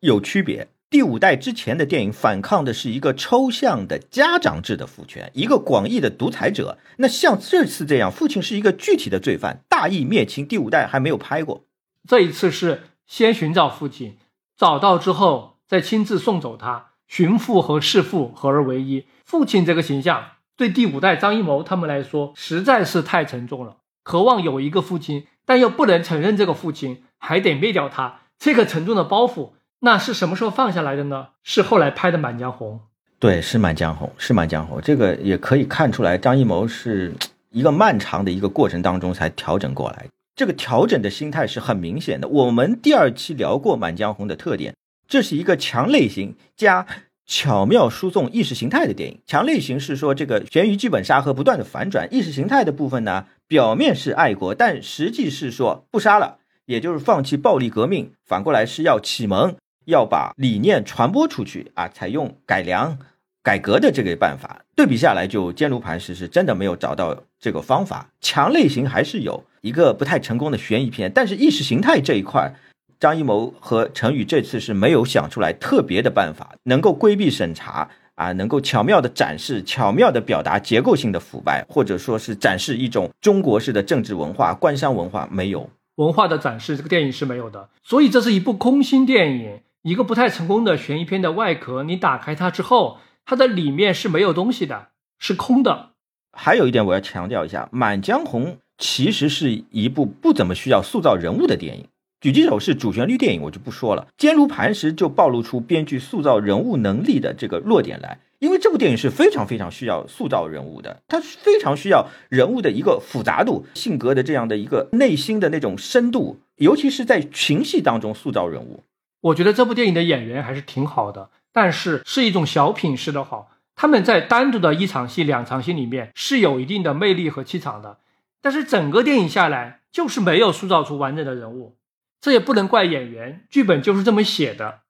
有区别。第五代之前的电影反抗的是一个抽象的家长制的父权，一个广义的独裁者。那像这次这样，父亲是一个具体的罪犯，大义灭亲。第五代还没有拍过，这一次是先寻找父亲，找到之后再亲自送走他。寻父和弑父合而为一。父亲这个形象对第五代张艺谋他们来说实在是太沉重了，渴望有一个父亲，但又不能承认这个父亲，还得灭掉他，这个沉重的包袱，那是什么时候放下来的呢？是后来拍的《满江红》。对，是《满江红》，是《满江红》，这个也可以看出来，张艺谋是一个漫长的一个过程当中才调整过来。这个调整的心态是很明显的。我们第二期聊过《满江红》的特点，这是一个强类型加巧妙输送意识形态的电影。强类型是说这个悬疑剧本杀和不断的反转，意识形态的部分呢，表面是爱国，但实际是说不杀了，也就是放弃暴力革命，反过来是要启蒙，要把理念传播出去啊，采用改良。改革的这个办法对比下来，就坚如磐石，是真的没有找到这个方法。强类型还是有一个不太成功的悬疑片，但是意识形态这一块，张艺谋和陈宇这次是没有想出来特别的办法，能够规避审查啊，能够巧妙的展示、巧妙的表达结构性的腐败，或者说是展示一种中国式的政治文化、官商文化，没有文化的展示，这个电影是没有的。所以这是一部空心电影，一个不太成功的悬疑片的外壳，你打开它之后。它的里面是没有东西的，是空的。还有一点我要强调一下，《满江红》其实是一部不怎么需要塑造人物的电影。狙击手是主旋律电影，我就不说了。坚如磐石就暴露出编剧塑造人物能力的这个弱点来，因为这部电影是非常非常需要塑造人物的，它非常需要人物的一个复杂度、性格的这样的一个内心的那种深度，尤其是在群戏当中塑造人物。我觉得这部电影的演员还是挺好的。但是是一种小品式的好，他们在单独的一场戏、两场戏里面是有一定的魅力和气场的，但是整个电影下来就是没有塑造出完整的人物，这也不能怪演员，剧本就是这么写的。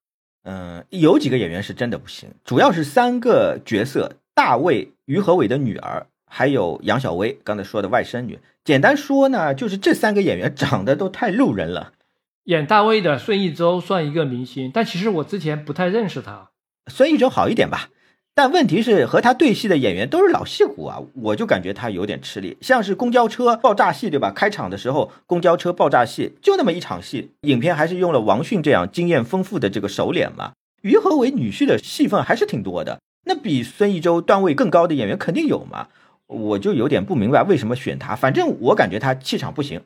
嗯，有几个演员是真的不行，主要是三个角色：大卫、于和伟的女儿，还有杨小薇刚才说的外甥女。简单说呢，就是这三个演员长得都太路人了。演大卫的孙艺洲算一个明星，但其实我之前不太认识他。孙艺洲好一点吧，但问题是和他对戏的演员都是老戏骨啊，我就感觉他有点吃力。像是公交车爆炸戏，对吧？开场的时候，公交车爆炸戏就那么一场戏，影片还是用了王迅这样经验丰富的这个熟脸嘛。于和伟女婿的戏份还是挺多的，那比孙艺洲段位更高的演员肯定有嘛，我就有点不明白为什么选他。反正我感觉他气场不行。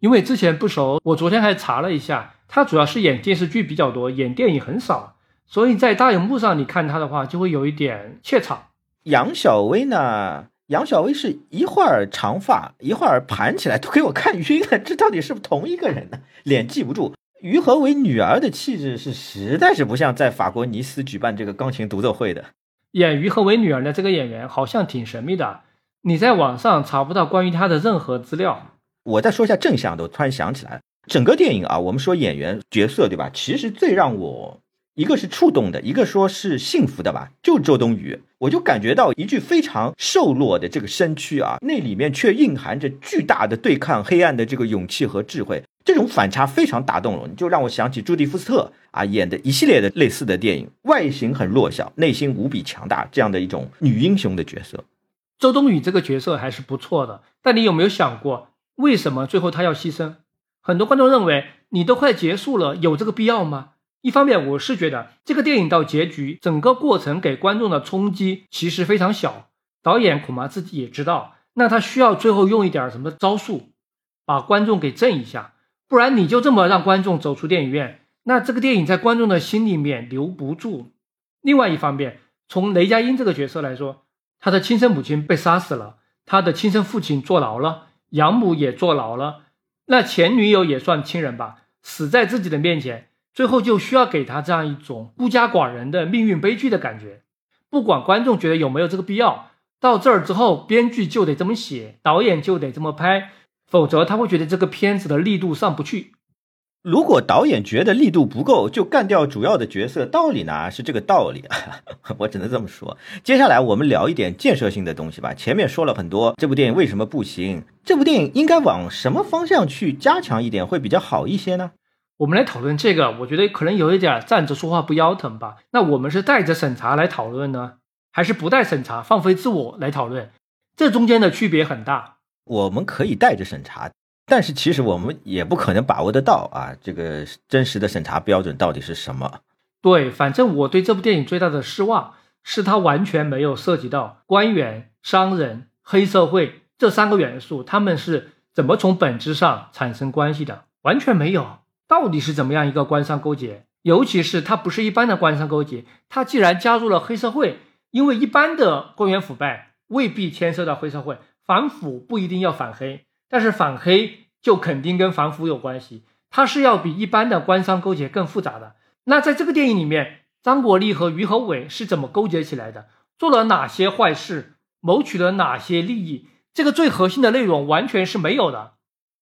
因为之前不熟，我昨天还查了一下，他主要是演电视剧比较多，演电影很少，所以在大荧幕上你看他的话，就会有一点怯场。杨小薇呢？杨小薇是一会儿长发，一会儿盘起来，都给我看晕了。这到底是不是同一个人呢？脸记不住。于和伟女儿的气质是实在是不像在法国尼斯举办这个钢琴独奏会的。演于和伟女儿的这个演员好像挺神秘的，你在网上查不到关于她的任何资料。我再说一下正向的，我突然想起来，整个电影啊，我们说演员角色对吧？其实最让我一个是触动的，一个说是幸福的吧，就周冬雨，我就感觉到一具非常瘦弱的这个身躯啊，那里面却蕴含着巨大的对抗黑暗的这个勇气和智慧，这种反差非常打动了，就让我想起朱迪福斯特啊演的一系列的类似的电影，外形很弱小，内心无比强大，这样的一种女英雄的角色。周冬雨这个角色还是不错的，但你有没有想过？为什么最后他要牺牲？很多观众认为你都快结束了，有这个必要吗？一方面，我是觉得这个电影到结局整个过程给观众的冲击其实非常小，导演恐怕自己也知道，那他需要最后用一点什么招数，把观众给震一下，不然你就这么让观众走出电影院，那这个电影在观众的心里面留不住。另外一方面，从雷佳音这个角色来说，他的亲生母亲被杀死了，他的亲生父亲坐牢了。养母也坐牢了，那前女友也算亲人吧，死在自己的面前，最后就需要给他这样一种孤家寡人的命运悲剧的感觉。不管观众觉得有没有这个必要，到这儿之后，编剧就得这么写，导演就得这么拍，否则他会觉得这个片子的力度上不去。如果导演觉得力度不够，就干掉主要的角色，道理呢是这个道理，我只能这么说。接下来我们聊一点建设性的东西吧。前面说了很多，这部电影为什么不行？这部电影应该往什么方向去加强一点会比较好一些呢？我们来讨论这个，我觉得可能有一点站着说话不腰疼吧。那我们是带着审查来讨论呢，还是不带审查放飞自我来讨论？这中间的区别很大。我们可以带着审查。但是其实我们也不可能把握得到啊，这个真实的审查标准到底是什么？对，反正我对这部电影最大的失望是它完全没有涉及到官员、商人、黑社会这三个元素，他们是怎么从本质上产生关系的，完全没有。到底是怎么样一个官商勾结？尤其是它不是一般的官商勾结，它既然加入了黑社会，因为一般的官员腐败未必牵涉到黑社会，反腐不一定要反黑，但是反黑就肯定跟反腐有关系，它是要比一般的官商勾结更复杂的。那在这个电影里面，张国立和于和伟是怎么勾结起来的？做了哪些坏事？谋取了哪些利益？这个最核心的内容完全是没有的。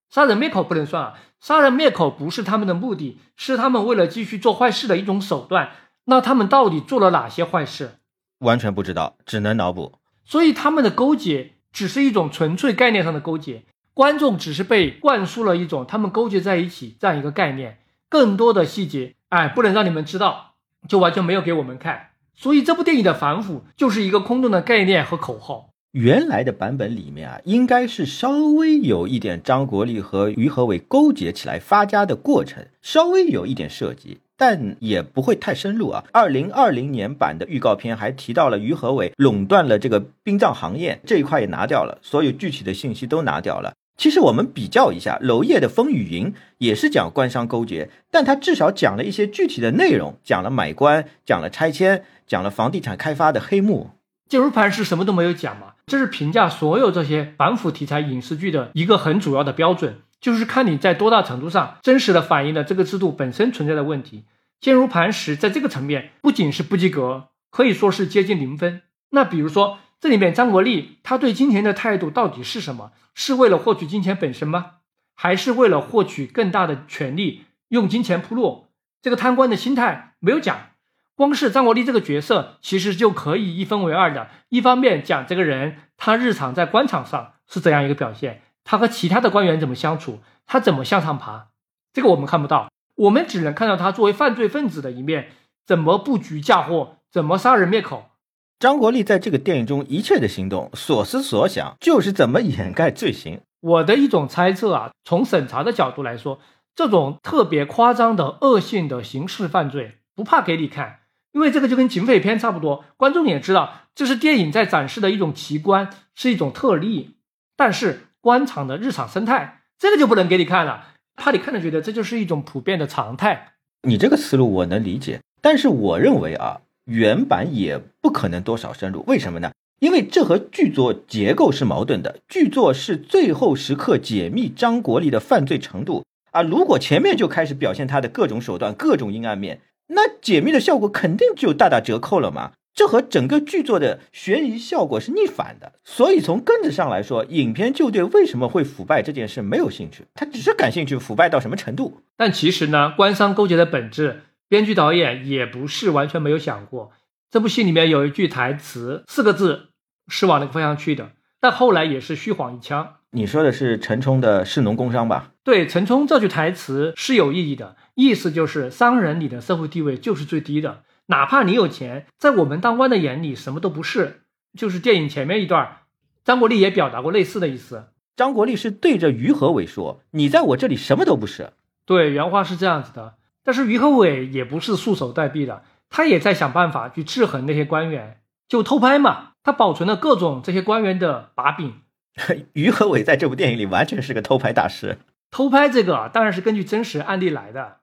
杀人灭口不能算啊，杀人灭口不是他们的目的，是他们为了继续做坏事的一种手段。那他们到底做了哪些坏事？完全不知道，只能脑补。所以他们的勾结只是一种纯粹概念上的勾结，观众只是被灌输了一种他们勾结在一起这样一个概念，更多的细节。哎，不能让你们知道，就完全没有给我们看。所以这部电影的反腐就是一个空洞的概念和口号。原来的版本里面啊，应该是稍微有一点张国立和于和伟勾结起来发家的过程，稍微有一点涉及，但也不会太深入啊。二零二零年版的预告片还提到了于和伟垄断了这个殡葬行业这一块也拿掉了，所有具体的信息都拿掉了。其实我们比较一下，娄烨的《风雨云》也是讲官商勾结，但他至少讲了一些具体的内容，讲了买官，讲了拆迁，讲了房地产开发的黑幕。坚如磐石什么都没有讲嘛，这是评价所有这些反腐题材影视剧的一个很主要的标准，就是看你在多大程度上真实的反映了这个制度本身存在的问题。坚如磐石在这个层面不仅是不及格，可以说是接近零分。那比如说。这里面张国立他对金钱的态度到底是什么？是为了获取金钱本身吗？还是为了获取更大的权利，用金钱铺路？这个贪官的心态没有讲，光是张国立这个角色其实就可以一分为二的。一方面讲这个人他日常在官场上是怎样一个表现，他和其他的官员怎么相处，他怎么向上爬，这个我们看不到，我们只能看到他作为犯罪分子的一面，怎么布局嫁祸，怎么杀人灭口。张国立在这个电影中一切的行动，所思所想就是怎么掩盖罪行。我的一种猜测啊，从审查的角度来说，这种特别夸张的恶性的刑事犯罪不怕给你看，因为这个就跟警匪片差不多，观众也知道这是电影在展示的一种奇观，是一种特例。但是官场的日常生态，这个就不能给你看了，怕你看了觉得这就是一种普遍的常态。你这个思路我能理解，但是我认为啊。原版也不可能多少深入，为什么呢？因为这和剧作结构是矛盾的。剧作是最后时刻解密张国立的犯罪程度啊，如果前面就开始表现他的各种手段、各种阴暗面，那解密的效果肯定就大打折扣了嘛。这和整个剧作的悬疑效果是逆反的。所以从根子上来说，影片就对为什么会腐败这件事没有兴趣，他只是感兴趣腐败到什么程度。但其实呢，官商勾结的本质。编剧导演也不是完全没有想过，这部戏里面有一句台词，四个字是往那个方向去的，但后来也是虚晃一枪。你说的是陈冲的“士农工商”吧？对，陈冲这句台词是有意义的，意思就是商人你的社会地位就是最低的，哪怕你有钱，在我们当官的眼里什么都不是。就是电影前面一段，张国立也表达过类似的意思。张国立是对着于和伟说：“你在我这里什么都不是。”对，原话是这样子的。但是于和伟也不是束手待毙的，他也在想办法去制衡那些官员，就偷拍嘛。他保存了各种这些官员的把柄。于和伟在这部电影里完全是个偷拍大师。偷拍这个当然是根据真实案例来的，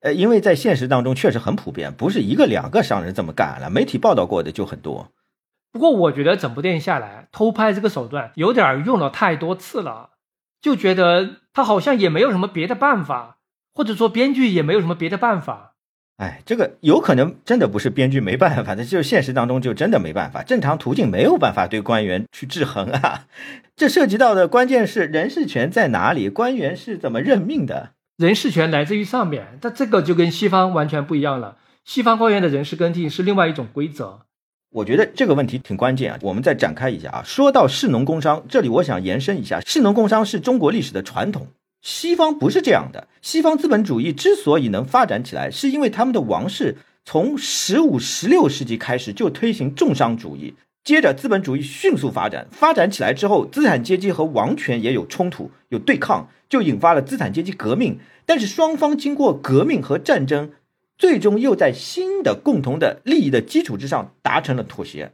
呃，因为在现实当中确实很普遍，不是一个两个商人这么干了，媒体报道过的就很多。不过我觉得整部电影下来，偷拍这个手段有点用了太多次了，就觉得他好像也没有什么别的办法。或者说编剧也没有什么别的办法，哎，这个有可能真的不是编剧没办法，这就是现实当中就真的没办法，正常途径没有办法对官员去制衡啊。这涉及到的关键是人事权在哪里，官员是怎么任命的？人事权来自于上面，但这个就跟西方完全不一样了。西方官员的人事更替是另外一种规则。我觉得这个问题挺关键啊，我们再展开一下啊。说到士农工商，这里我想延伸一下，士农工商是中国历史的传统。西方不是这样的。西方资本主义之所以能发展起来，是因为他们的王室从十五、十六世纪开始就推行重商主义，接着资本主义迅速发展，发展起来之后，资产阶级和王权也有冲突、有对抗，就引发了资产阶级革命。但是双方经过革命和战争，最终又在新的共同的利益的基础之上达成了妥协。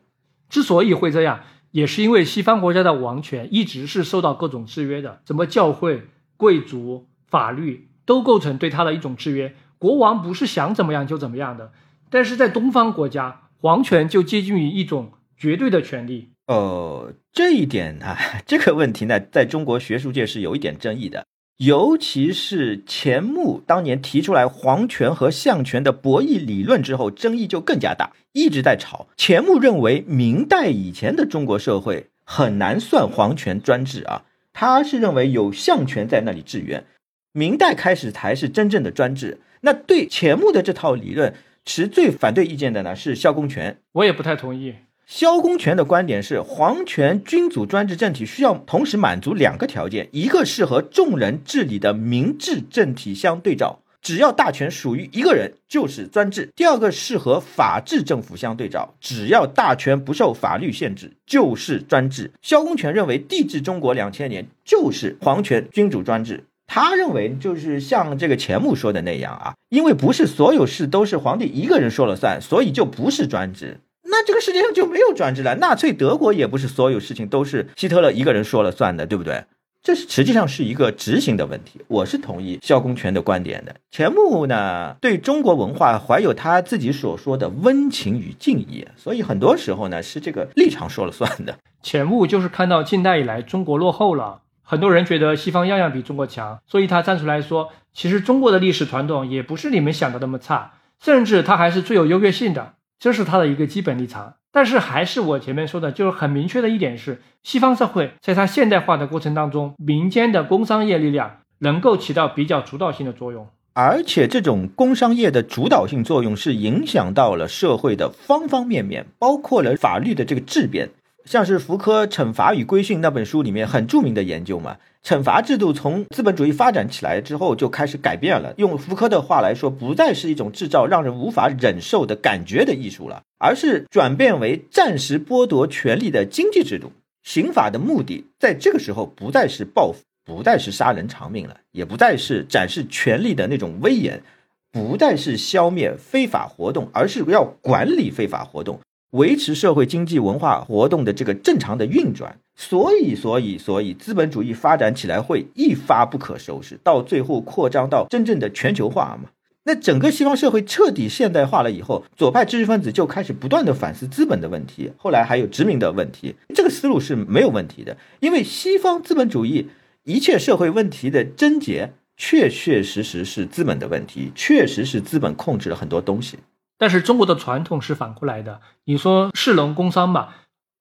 之所以会这样，也是因为西方国家的王权一直是受到各种制约的，什么教会、贵族、法律都构成对他的一种制约。国王不是想怎么样就怎么样的，但是在东方国家，皇权就接近于一种绝对的权利。呃，这一点呢，这个问题呢，在中国学术界是有一点争议的，尤其是钱穆当年提出来皇权和相权的博弈理论之后，争议就更加大，一直在吵。钱穆认为，明代以前的中国社会很难算皇权专制啊，他是认为有相权在那里制约，明代开始才是真正的专制。那对钱穆的这套理论持最反对意见的呢是萧公权，我也不太同意。萧公权的观点是，皇权君主专制政体需要同时满足两个条件：一个是和众人治理的明治政体相对照，只要大权属于一个人就是专制；第二个是和法治政府相对照，只要大权不受法律限制就是专制。萧公权认为，帝制中国两千年就是皇权君主专制。他认为，就是像这个钱穆说的那样啊，因为不是所有事都是皇帝一个人说了算，所以就不是专制。那这个世界上就没有专制了。纳粹德国也不是所有事情都是希特勒一个人说了算的，对不对？这是实际上是一个执行的问题。我是同意萧公权的观点的。钱穆呢，对中国文化怀有他自己所说的温情与敬意，所以很多时候呢，是这个立场说了算的。钱穆就是看到近代以来中国落后了。很多人觉得西方样样比中国强，所以他站出来说，其实中国的历史传统也不是你们想的那么差，甚至它还是最有优越性的，这是他的一个基本立场。但是还是我前面说的，就是很明确的一点是，西方社会在它现代化的过程当中，民间的工商业力量能够起到比较主导性的作用，而且这种工商业的主导性作用是影响到了社会的方方面面，包括了法律的这个质变。像是福柯《惩罚与规训》那本书里面很著名的研究嘛，惩罚制度从资本主义发展起来之后就开始改变了。用福柯的话来说，不再是一种制造让人无法忍受的感觉的艺术了，而是转变为暂时剥夺权利的经济制度。刑法的目的在这个时候不再是报复，不再是杀人偿命了，也不再是展示权力的那种威严，不再是消灭非法活动，而是要管理非法活动。维持社会经济文化活动的这个正常的运转，所以，所以，所以，资本主义发展起来会一发不可收拾，到最后扩张到真正的全球化嘛？那整个西方社会彻底现代化了以后，左派知识分子就开始不断的反思资本的问题，后来还有殖民的问题，这个思路是没有问题的，因为西方资本主义一切社会问题的症结，确确实实是资本的问题，确实是资本控制了很多东西。但是中国的传统是反过来的，你说士农工商嘛，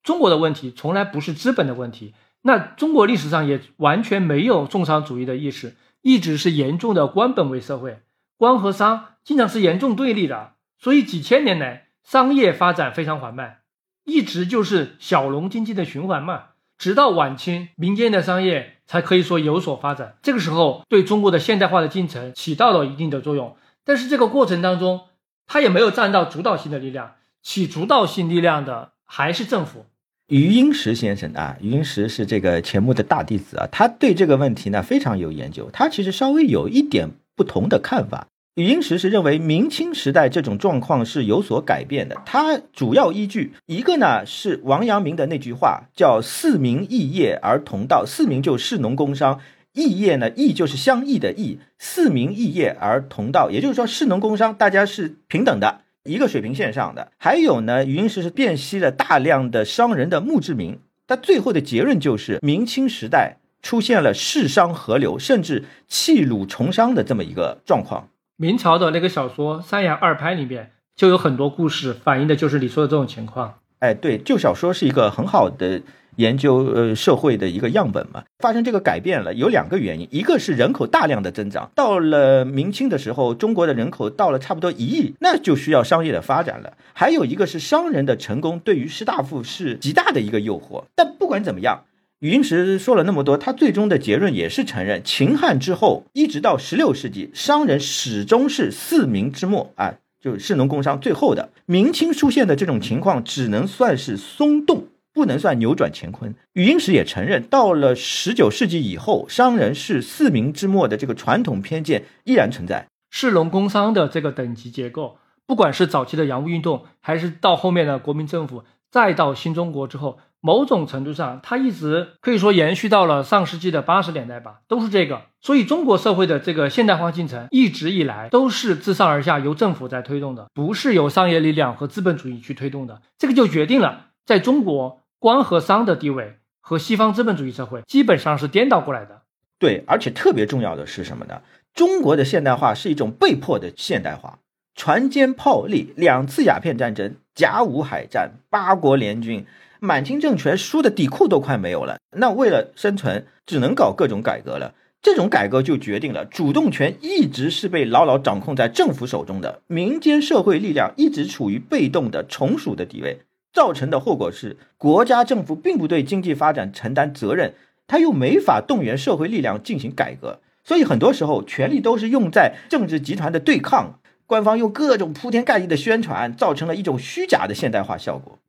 中国的问题从来不是资本的问题，那中国历史上也完全没有重商主义的意识，一直是严重的官本位社会，官和商经常是严重对立的，所以几千年来商业发展非常缓慢，一直就是小农经济的循环嘛，直到晚清民间的商业才可以说有所发展，这个时候对中国的现代化的进程起到了一定的作用，但是这个过程当中。他也没有占到主导性的力量，起主导性力量的还是政府。余英时先生啊，余英时是这个钱穆的大弟子啊，他对这个问题呢非常有研究。他其实稍微有一点不同的看法。余英时是认为明清时代这种状况是有所改变的。他主要依据一个呢是王阳明的那句话，叫“四民异业而同道”。四民就士农工商。异业呢？异就是相异的异，四民异业而同道，也就是说，士农工商大家是平等的，一个水平线上的。还有呢，余英时是辨析了大量的商人的墓志铭，他最后的结论就是，明清时代出现了世商合流，甚至弃鲁从商的这么一个状况。明朝的那个小说《三言二拍》里面就有很多故事，反映的就是你说的这种情况。哎，对，旧小说是一个很好的。研究呃社会的一个样本嘛，发生这个改变了，有两个原因，一个是人口大量的增长，到了明清的时候，中国的人口到了差不多一亿，那就需要商业的发展了。还有一个是商人的成功对于士大夫是极大的一个诱惑。但不管怎么样，余英时说了那么多，他最终的结论也是承认，秦汉之后一直到十六世纪，商人始终是四民之末啊，就是士农工商最后的。明清出现的这种情况，只能算是松动。不能算扭转乾坤。余英时也承认，到了十九世纪以后，商人是四民之末的这个传统偏见依然存在。士农工商的这个等级结构，不管是早期的洋务运动，还是到后面的国民政府，再到新中国之后，某种程度上，它一直可以说延续到了上世纪的八十年代吧，都是这个。所以，中国社会的这个现代化进程一直以来都是自上而下由政府在推动的，不是由商业力量和资本主义去推动的。这个就决定了，在中国官和商的地位和西方资本主义社会基本上是颠倒过来的。对，而且特别重要的是什么呢？中国的现代化是一种被迫的现代化，船坚炮利，两次鸦片战争、甲午海战、八国联军，满清政权输的底裤都快没有了。那为了生存，只能搞各种改革了。这种改革就决定了主动权一直是被牢牢掌控在政府手中的，民间社会力量一直处于被动的从属的地位，造成的后果是国家政府并不对经济发展承担责任。他又没法动员社会力量进行改革，所以很多时候权力都是用在政治集团的对抗，官方用各种铺天盖地的宣传，造成了一种虚假的现代化效果。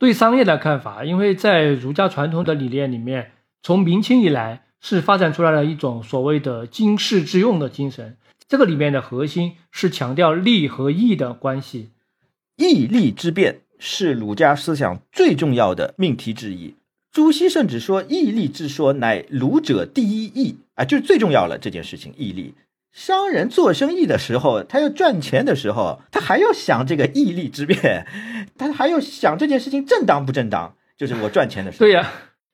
对商业的看法，因为在儒家传统的理念里面，从明清以来是发展出来了一种所谓的经世致用的精神，这个里面的核心是强调利和义的关系，义利之辩是儒家思想最重要的命题之一。朱熹甚至说：“义利之说，乃儒者第一义啊，就是最重要了。这件事情，义利。商人做生意的时候，他要赚钱的时候，他还要想这个义利之辩，他还要想这件事情正当不正当。就是我赚钱的时候，对呀，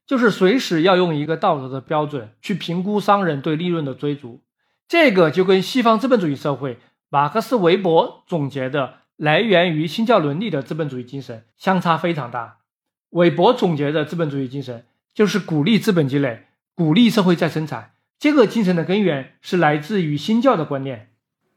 就是随时要用一个道德的标准去评估商人对利润的追逐。这个就跟西方资本主义社会马克思韦伯总结的来源于新教伦理的资本主义精神相差非常大。”韦伯总结的资本主义精神就是鼓励资本积累，鼓励社会再生产。这个精神的根源是来自于新教的观念。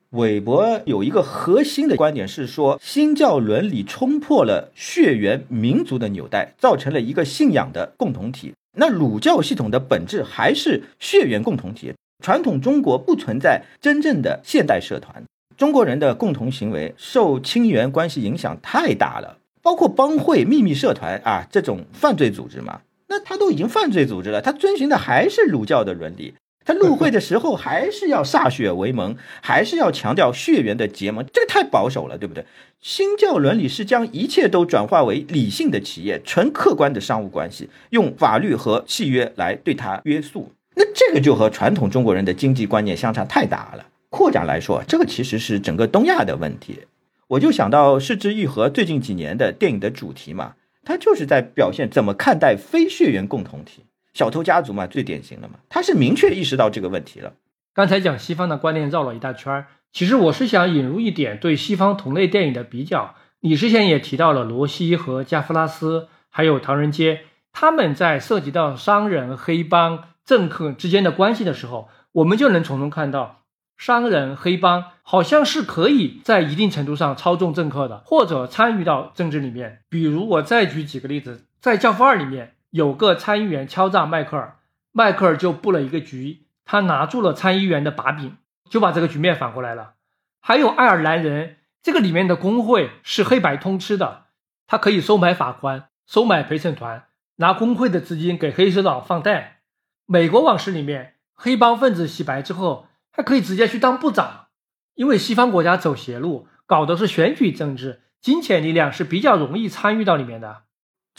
韦伯有一个核心的观点是说，新教伦理冲破了血缘民族的纽带，造成了一个信仰的共同体。那儒教系统的本质还是血缘共同体。传统中国不存在真正的现代社团，中国人的共同行为受亲缘关系影响太大了。包括帮会、秘密社团啊，这种犯罪组织嘛，那他都已经犯罪组织了，他遵循的还是儒教的伦理，他入会的时候还是要歃血为盟，还是要强调血缘的结盟，这个太保守了，对不对？新教伦理是将一切都转化为理性的企业、纯客观的商务关系，用法律和契约来对它约束，那这个就和传统中国人的经济观念相差太大了。扩展来说，这个其实是整个东亚的问题。我就想到《失之愈合》最近几年的电影的主题嘛，它就是在表现怎么看待非血缘共同体，小偷家族嘛，最典型的嘛，他是明确意识到这个问题了。刚才讲西方的观念绕了一大圈儿，其实我是想引入一点对西方同类电影的比较。你之前也提到了罗西和加夫拉斯，还有唐人街，他们在涉及到商人、黑帮、政客之间的关系的时候，我们就能从中看到。商人、黑帮好像是可以在一定程度上操纵政客的，或者参与到政治里面。比如，我再举几个例子，在《教父二》里面有个参议员敲诈迈克尔，迈克尔就布了一个局，他拿住了参议员的把柄，就把这个局面反过来了。还有爱尔兰人，这个里面的工会是黑白通吃的，他可以收买法官、收买陪审团，拿工会的资金给黑手党放贷。美国往事里面，黑帮分子洗白之后。他可以直接去当部长，因为西方国家走邪路，搞的是选举政治，金钱力量是比较容易参与到里面的。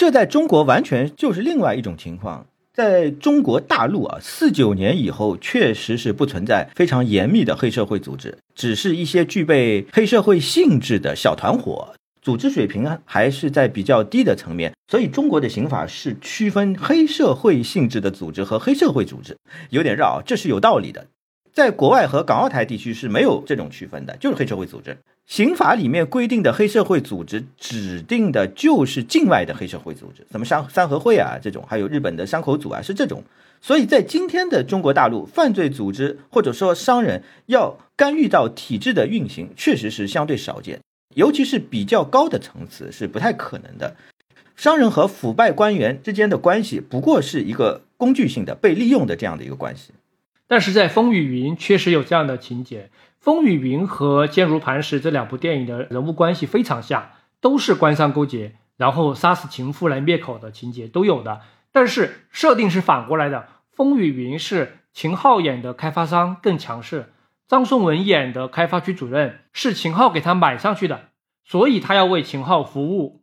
这在中国完全就是另外一种情况。在中国大陆啊，四九年以后确实是不存在非常严密的黑社会组织，只是一些具备黑社会性质的小团伙，组织水平还是在比较低的层面。所以中国的刑法是区分黑社会性质的组织和黑社会组织，有点绕，这是有道理的。在国外和港澳台地区是没有这种区分的，就是黑社会组织。刑法里面规定的黑社会组织，指定的就是境外的黑社会组织，什么三三合会啊这种，还有日本的山口组啊，是这种。所以在今天的中国大陆，犯罪组织或者说商人要干预到体制的运行，确实是相对少见，尤其是比较高的层次是不太可能的。商人和腐败官员之间的关系，不过是一个工具性的被利用的这样的一个关系。但是在《风雨云》确实有这样的情节，《风雨云》和《坚如磐石》这两部电影的人物关系非常像，都是官商勾结，然后杀死情妇来灭口的情节都有的。但是设定是反过来的，《风雨云》是秦昊演的开发商更强势，张颂文演的开发区主任是秦昊给他买上去的，所以他要为秦昊服务。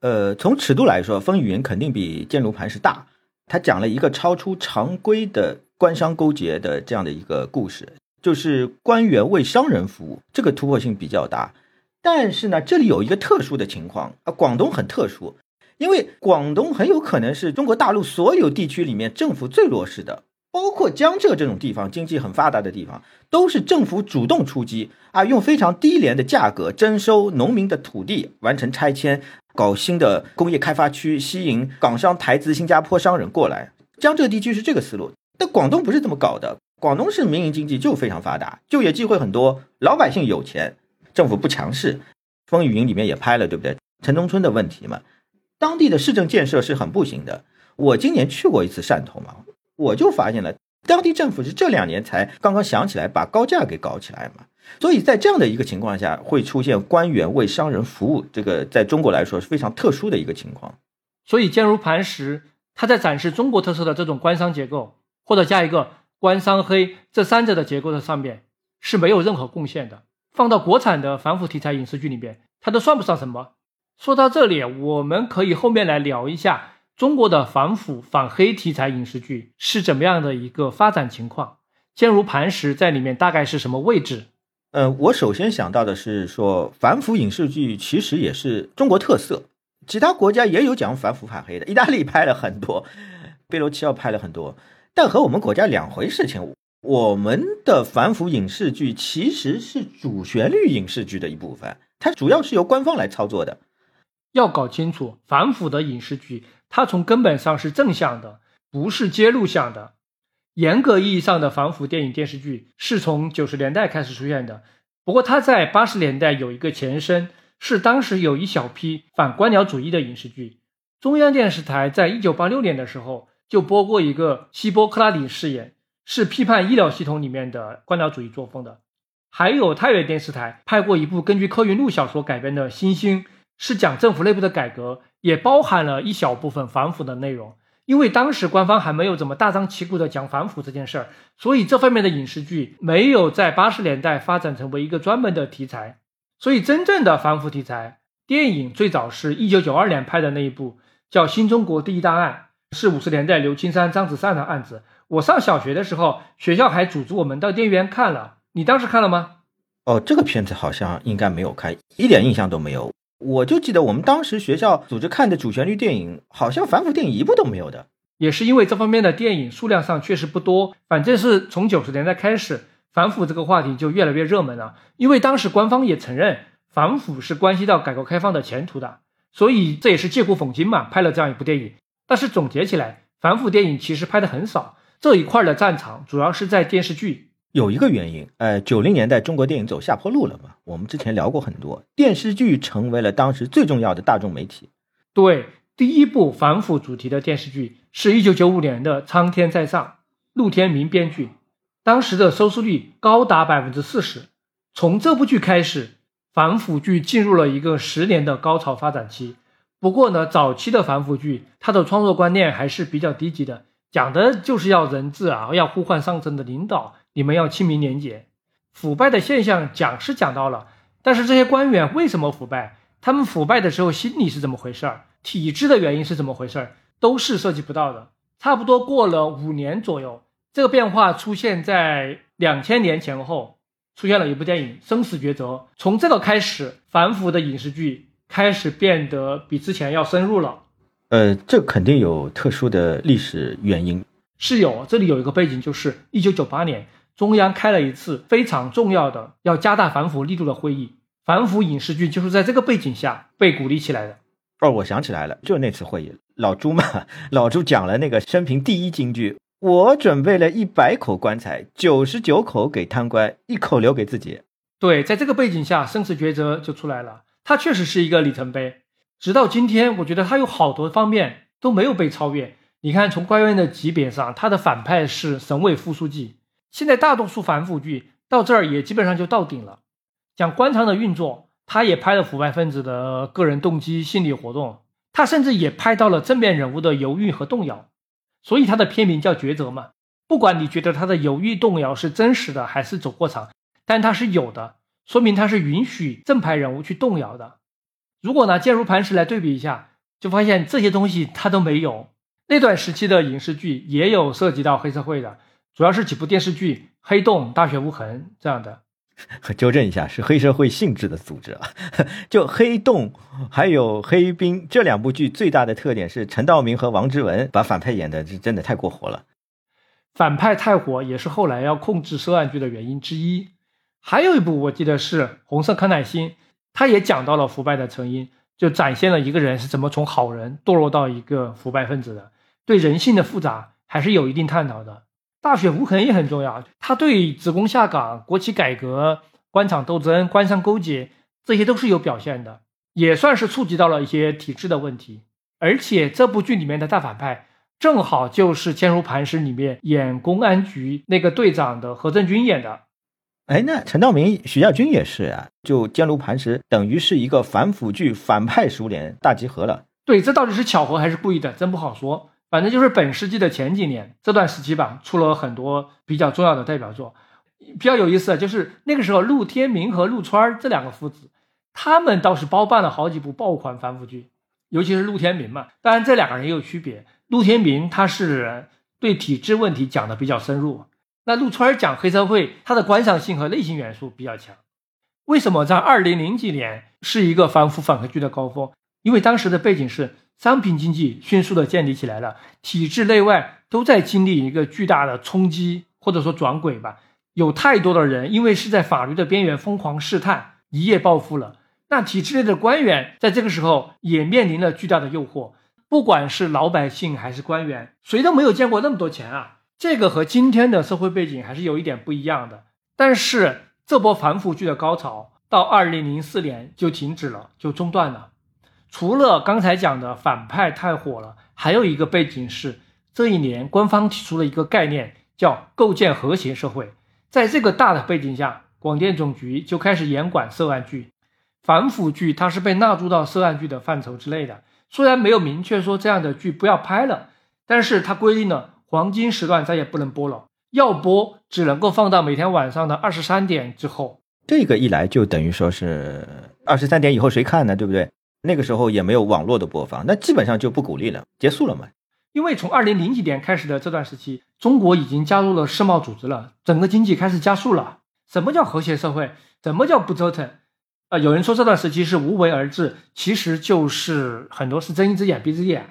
呃，从尺度来说，《风雨云》肯定比《坚如磐石》大。他讲了一个超出常规的官商勾结的这样的一个故事，就是官员为商人服务，这个突破性比较大。但是呢，这里有一个特殊的情况啊，广东很特殊，因为广东很有可能是中国大陆所有地区里面政府最弱势的。包括江浙这种地方，经济很发达的地方，都是政府主动出击啊，用非常低廉的价格征收农民的土地，完成拆迁，搞新的工业开发区，吸引港商、台资、新加坡商人过来。江浙地区是这个思路，但广东不是这么搞的。广东是民营经济就非常发达，就业机会很多，老百姓有钱，政府不强势。《风雨云》里面也拍了，对不对？城中村的问题嘛，当地的市政建设是很不行的。我今年去过一次汕头嘛。我就发现了，当地政府是这两年才刚刚想起来把高架给搞起来嘛，所以在这样的一个情况下，会出现官员为商人服务，这个在中国来说是非常特殊的一个情况。所以坚如磐石，它在展示中国特色的这种官商结构，或者加一个官商黑这三者的结构的上面是没有任何贡献的。放到国产的反腐题材影视剧里边，它都算不上什么。说到这里，我们可以后面来聊一下。中国的反腐反黑题材影视剧是怎么样的一个发展情况？坚如磐石在里面大概是什么位置？呃，我首先想到的是说，反腐影视剧其实也是中国特色，其他国家也有讲反腐反黑的，意大利拍了很多，贝罗齐奥拍了很多，但和我们国家两回事情。我们的反腐影视剧其实是主旋律影视剧的一部分，它主要是由官方来操作的。要搞清楚反腐的影视剧。它从根本上是正向的，不是揭露向的。严格意义上的反腐电影电视剧是从九十年代开始出现的，不过它在八十年代有一个前身，是当时有一小批反官僚主义的影视剧。中央电视台在一九八六年的时候就播过一个希波克拉底誓言，是批判医疗系统里面的官僚主义作风的。还有太原电视台拍过一部根据柯云路小说改编的《星星》。是讲政府内部的改革，也包含了一小部分反腐的内容。因为当时官方还没有怎么大张旗鼓的讲反腐这件事儿，所以这方面的影视剧没有在八十年代发展成为一个专门的题材。所以真正的反腐题材电影最早是一九九二年拍的那一部，叫《新中国第一大案》，是五十年代刘青山、张子善的案子。我上小学的时候，学校还组织我们到电影院看了。你当时看了吗？哦，这个片子好像应该没有看，一点印象都没有。我就记得我们当时学校组织看的主旋律电影，好像反腐电影一部都没有的。也是因为这方面的电影数量上确实不多。反正是从九十年代开始，反腐这个话题就越来越热门了。因为当时官方也承认反腐是关系到改革开放的前途的，所以这也是借古讽今嘛，拍了这样一部电影。但是总结起来，反腐电影其实拍的很少，这一块的战场主要是在电视剧。有一个原因，呃，九零年代中国电影走下坡路了嘛？我们之前聊过很多，电视剧成为了当时最重要的大众媒体。对，第一部反腐主题的电视剧是一九九五年的《苍天在上》，陆天明编剧，当时的收视率高达百分之四十。从这部剧开始，反腐剧进入了一个十年的高潮发展期。不过呢，早期的反腐剧，它的创作观念还是比较低级的，讲的就是要人治啊，要呼唤上层的领导。你们要清明廉洁，腐败的现象讲是讲到了，但是这些官员为什么腐败？他们腐败的时候心理是怎么回事儿？体制的原因是怎么回事儿？都是涉及不到的。差不多过了五年左右，这个变化出现在两千年前后，出现了一部电影《生死抉择》。从这个开始，反腐的影视剧开始变得比之前要深入了。呃，这肯定有特殊的历史原因，是有。这里有一个背景，就是一九九八年。中央开了一次非常重要的要加大反腐力度的会议，反腐影视剧就是在这个背景下被鼓励起来的。哦，我想起来了，就那次会议，老朱嘛，老朱讲了那个生平第一金句：我准备了一百口棺材，九十九口给贪官，一口留给自己。对，在这个背景下，生死抉择就出来了。它确实是一个里程碑。直到今天，我觉得它有好多方面都没有被超越。你看，从官员的级别上，他的反派是省委副书记。现在大多数反腐剧到这儿也基本上就到顶了，讲官场的运作，他也拍了腐败分子的个人动机、心理活动，他甚至也拍到了正面人物的犹豫和动摇，所以他的片名叫抉择嘛。不管你觉得他的犹豫动摇是真实的还是走过场，但他是有的，说明他是允许正派人物去动摇的。如果拿坚如磐石来对比一下，就发现这些东西他都没有。那段时期的影视剧也有涉及到黑社会的，主要是几部电视剧《黑洞》《大雪无痕》这样的。纠正一下，是黑社会性质的组织啊。就《黑洞》还有《黑冰》这两部剧，最大的特点是陈道明和王志文把反派演的是真的太过火了。反派太火也是后来要控制涉案剧的原因之一。还有一部我记得是《红色康乃馨》，它也讲到了腐败的成因，就展现了一个人是怎么从好人堕落到一个腐败分子的，对人性的复杂还是有一定探讨的。大雪无痕也很重要，它对职工下岗、国企改革、官场斗争、官商勾结这些都是有表现的，也算是触及到了一些体制的问题。而且这部剧里面的大反派。正好就是《坚如磐石》里面演公安局那个队长的何振军演的。哎，那陈道明、徐亚军也是啊。就《坚如磐石》等于是一个反腐剧反派熟脸大集合了。对，这到底是巧合还是故意的，真不好说。反正就是本世纪的前几年这段时期吧，出了很多比较重要的代表作。比较有意思的就是那个时候，陆天明和陆川这两个父子，他们倒是包办了好几部爆款反腐剧，尤其是陆天明嘛。当然，这两个人也有区别。陆天明他是对体制问题讲的比较深入，那陆川讲黑社会，他的观赏性和类型元素比较强。为什么在二零零几年是一个反腐反黑剧的高峰？因为当时的背景是商品经济迅速的建立起来了，体制内外都在经历一个巨大的冲击或者说转轨吧。有太多的人因为是在法律的边缘疯狂试探，一夜暴富了。那体制内的官员在这个时候也面临了巨大的诱惑。不管是老百姓还是官员，谁都没有见过那么多钱啊！这个和今天的社会背景还是有一点不一样的。但是这波反腐剧的高潮到二零零四年就停止了，就中断了。除了刚才讲的反派太火了，还有一个背景是这一年官方提出了一个概念，叫构建和谐社会。在这个大的背景下，广电总局就开始严管涉案剧，反腐剧它是被纳入到涉案剧的范畴之内的。虽然没有明确说这样的剧不要拍了，但是它规定了黄金时段再也不能播了，要播只能够放到每天晚上的二十三点之后。这个一来就等于说是二十三点以后谁看呢？对不对？那个时候也没有网络的播放，那基本上就不鼓励了，结束了嘛。因为从二零零几年开始的这段时期，中国已经加入了世贸组织了，整个经济开始加速了。什么叫和谐社会？什么叫不折腾？啊，有人说这段时期是无为而治，其实就是很多是睁一只眼闭一只眼，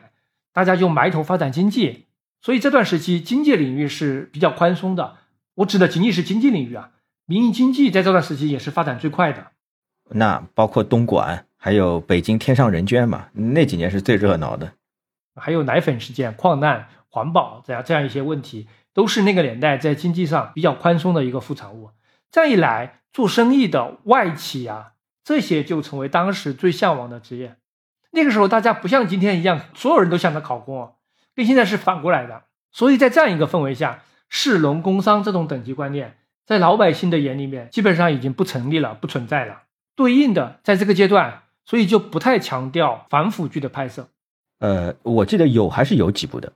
大家就埋头发展经济。所以这段时期经济领域是比较宽松的。我指的仅仅是经济领域啊，民营经济在这段时期也是发展最快的。那包括东莞，还有北京天上人捐嘛，那几年是最热闹的。还有奶粉事件、矿难、环保这样这样一些问题，都是那个年代在经济上比较宽松的一个副产物。这样一来，做生意的外企啊。这些就成为当时最向往的职业。那个时候，大家不像今天一样，所有人都想着考公，跟现在是反过来的。所以在这样一个氛围下，士农工商这种等级观念，在老百姓的眼里面，基本上已经不成立了，不存在了。对应的，在这个阶段，所以就不太强调反腐剧的拍摄。呃，我记得有还是有几部的。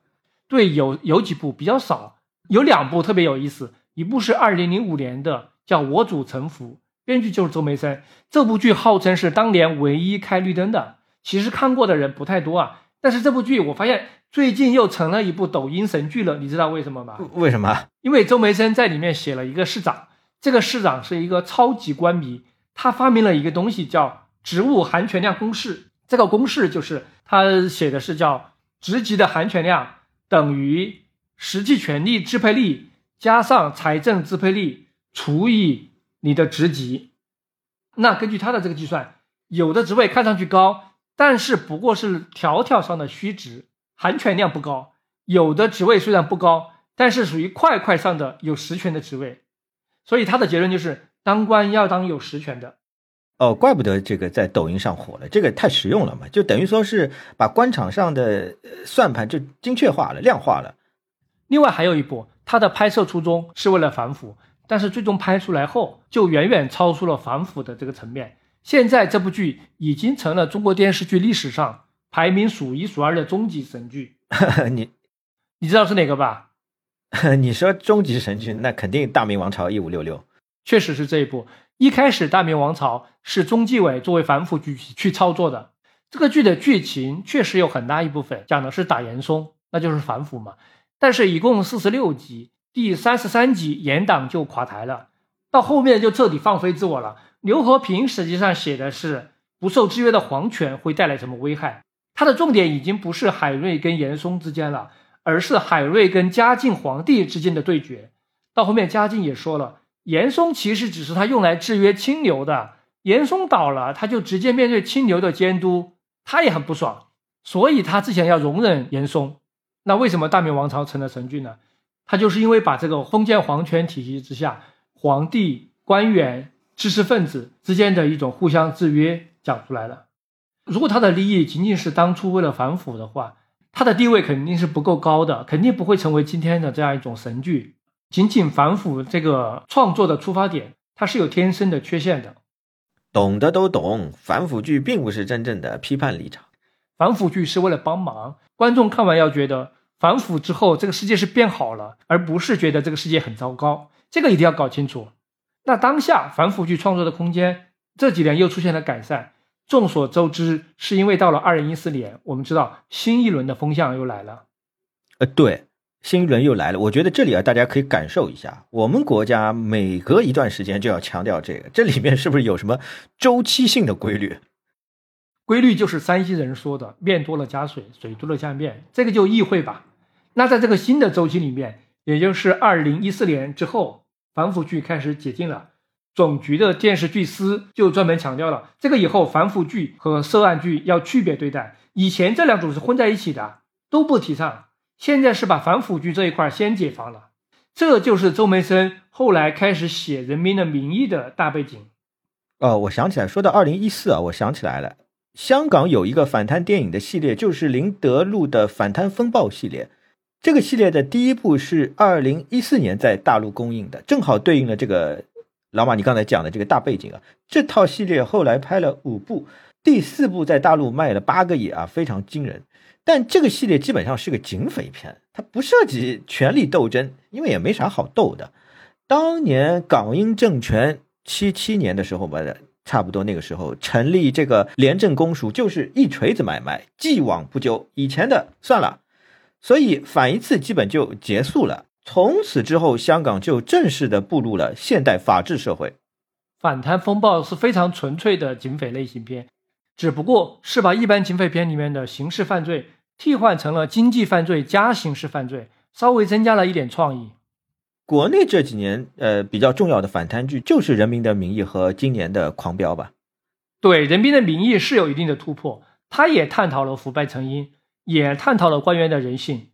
对，有有几部比较少，有两部特别有意思，一部是二零零五年的，叫《我主沉浮》。编剧就是周梅森，这部剧号称是当年唯一开绿灯的。其实看过的人不太多啊，但是这部剧我发现最近又成了一部抖音神剧了。你知道为什么吗？为什么？因为周梅森在里面写了一个市长，这个市长是一个超级官迷，他发明了一个东西叫职务含权量公式。这个公式就是他写的是叫职级的含权量等于实际权力支配力加上财政支配力除以。你的职级，那根据他的这个计算，有的职位看上去高，但是不过是条条上的虚值，含权量不高；有的职位虽然不高，但是属于块块上的有实权的职位。所以他的结论就是，当官要当有实权的。哦，怪不得这个在抖音上火了，这个太实用了嘛，就等于说是把官场上的算盘就精确化了、量化了。另外还有一部，它的拍摄初衷是为了反腐。但是最终拍出来后，就远远超出了反腐的这个层面。现在这部剧已经成了中国电视剧历史上排名数一数二的终极神剧。你你知道是哪个吧？你说终极神剧，那肯定《大明王朝一五六六》。确实是这一部。一开始《大明王朝》是中纪委作为反腐剧去操作的，这个剧的剧情确实有很大一部分讲的是打严嵩，那就是反腐嘛。但是一共四十六集，第三十三集严党就垮台了，到后面就彻底放飞自我了。刘和平实际上写的是不受制约的皇权会带来什么危害，他的重点已经不是海瑞跟严嵩之间了，而是海瑞跟嘉靖皇帝之间的对决。到后面嘉靖也说了。严嵩其实只是他用来制约清流的，严嵩倒了，他就直接面对清流的监督，他也很不爽，所以他之前要容忍严嵩。那为什么大明王朝成了神剧呢？他就是因为把这个封建皇权体系之下，皇帝、官员、知识分子之间的一种互相制约讲出来了。如果他的利益仅仅是当初为了反腐的话，他的地位肯定是不够高的，肯定不会成为今天的这样一种神剧。仅仅反腐这个创作的出发点，它是有天生的缺陷的。懂的都懂，反腐剧并不是真正的批判立场，反腐剧是为了帮忙观众看完要觉得反腐之后这个世界是变好了，而不是觉得这个世界很糟糕。这个一定要搞清楚。那当下反腐剧创作的空间这几年又出现了改善，众所周知，是因为到了二零一四年，我们知道新一轮的风向又来了。呃，对。新一轮又来了，我觉得这里啊，大家可以感受一下，我们国家每隔一段时间就要强调这个，这里面是不是有什么周期性的规律？规律就是山西人说的“面多了加水，水多了加面”，这个就意会吧。那在这个新的周期里面，也就是二零一四年之后，反腐剧开始解禁了，总局的电视剧司就专门强调了，这个以后反腐剧和涉案剧要区别对待，以前这两种是混在一起的，都不提倡。现在是把反腐剧这一块先解放了，这就是周梅生后来开始写《人民的名义》的大背景。哦，我想起来，说到二零一四啊，我想起来了，香港有一个反贪电影的系列，就是林德禄的《反贪风暴》系列。这个系列的第一部是二零一四年在大陆公映的，正好对应了这个老马你刚才讲的这个大背景啊。这套系列后来拍了五部，第四部在大陆卖了八个亿啊，非常惊人。但这个系列基本上是个警匪片，它不涉及权力斗争，因为也没啥好斗的。当年港英政权七七年的时候吧，差不多那个时候成立这个廉政公署，就是一锤子买卖，既往不咎，以前的算了。所以反一次基本就结束了。从此之后，香港就正式的步入了现代法治社会。反贪风暴是非常纯粹的警匪类型片，只不过是把一般警匪片里面的刑事犯罪。替换成了经济犯罪加刑事犯罪，稍微增加了一点创意。国内这几年，呃，比较重要的反贪剧就是《人民的名义》和今年的《狂飙》吧。对，《人民的名义》是有一定的突破，它也探讨了腐败成因，也探讨了官员的人性，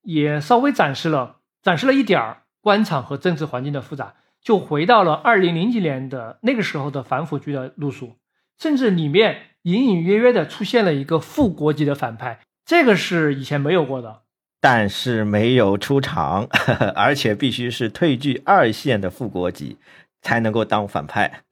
也稍微展示了展示了一点儿官场和政治环境的复杂，就回到了二零零几年的那个时候的反腐剧的路数，甚至里面隐隐约约的出现了一个副国级的反派。这个是以前没有过的，但是没有出场，而且必须是退居二线的副国级才能够当反派。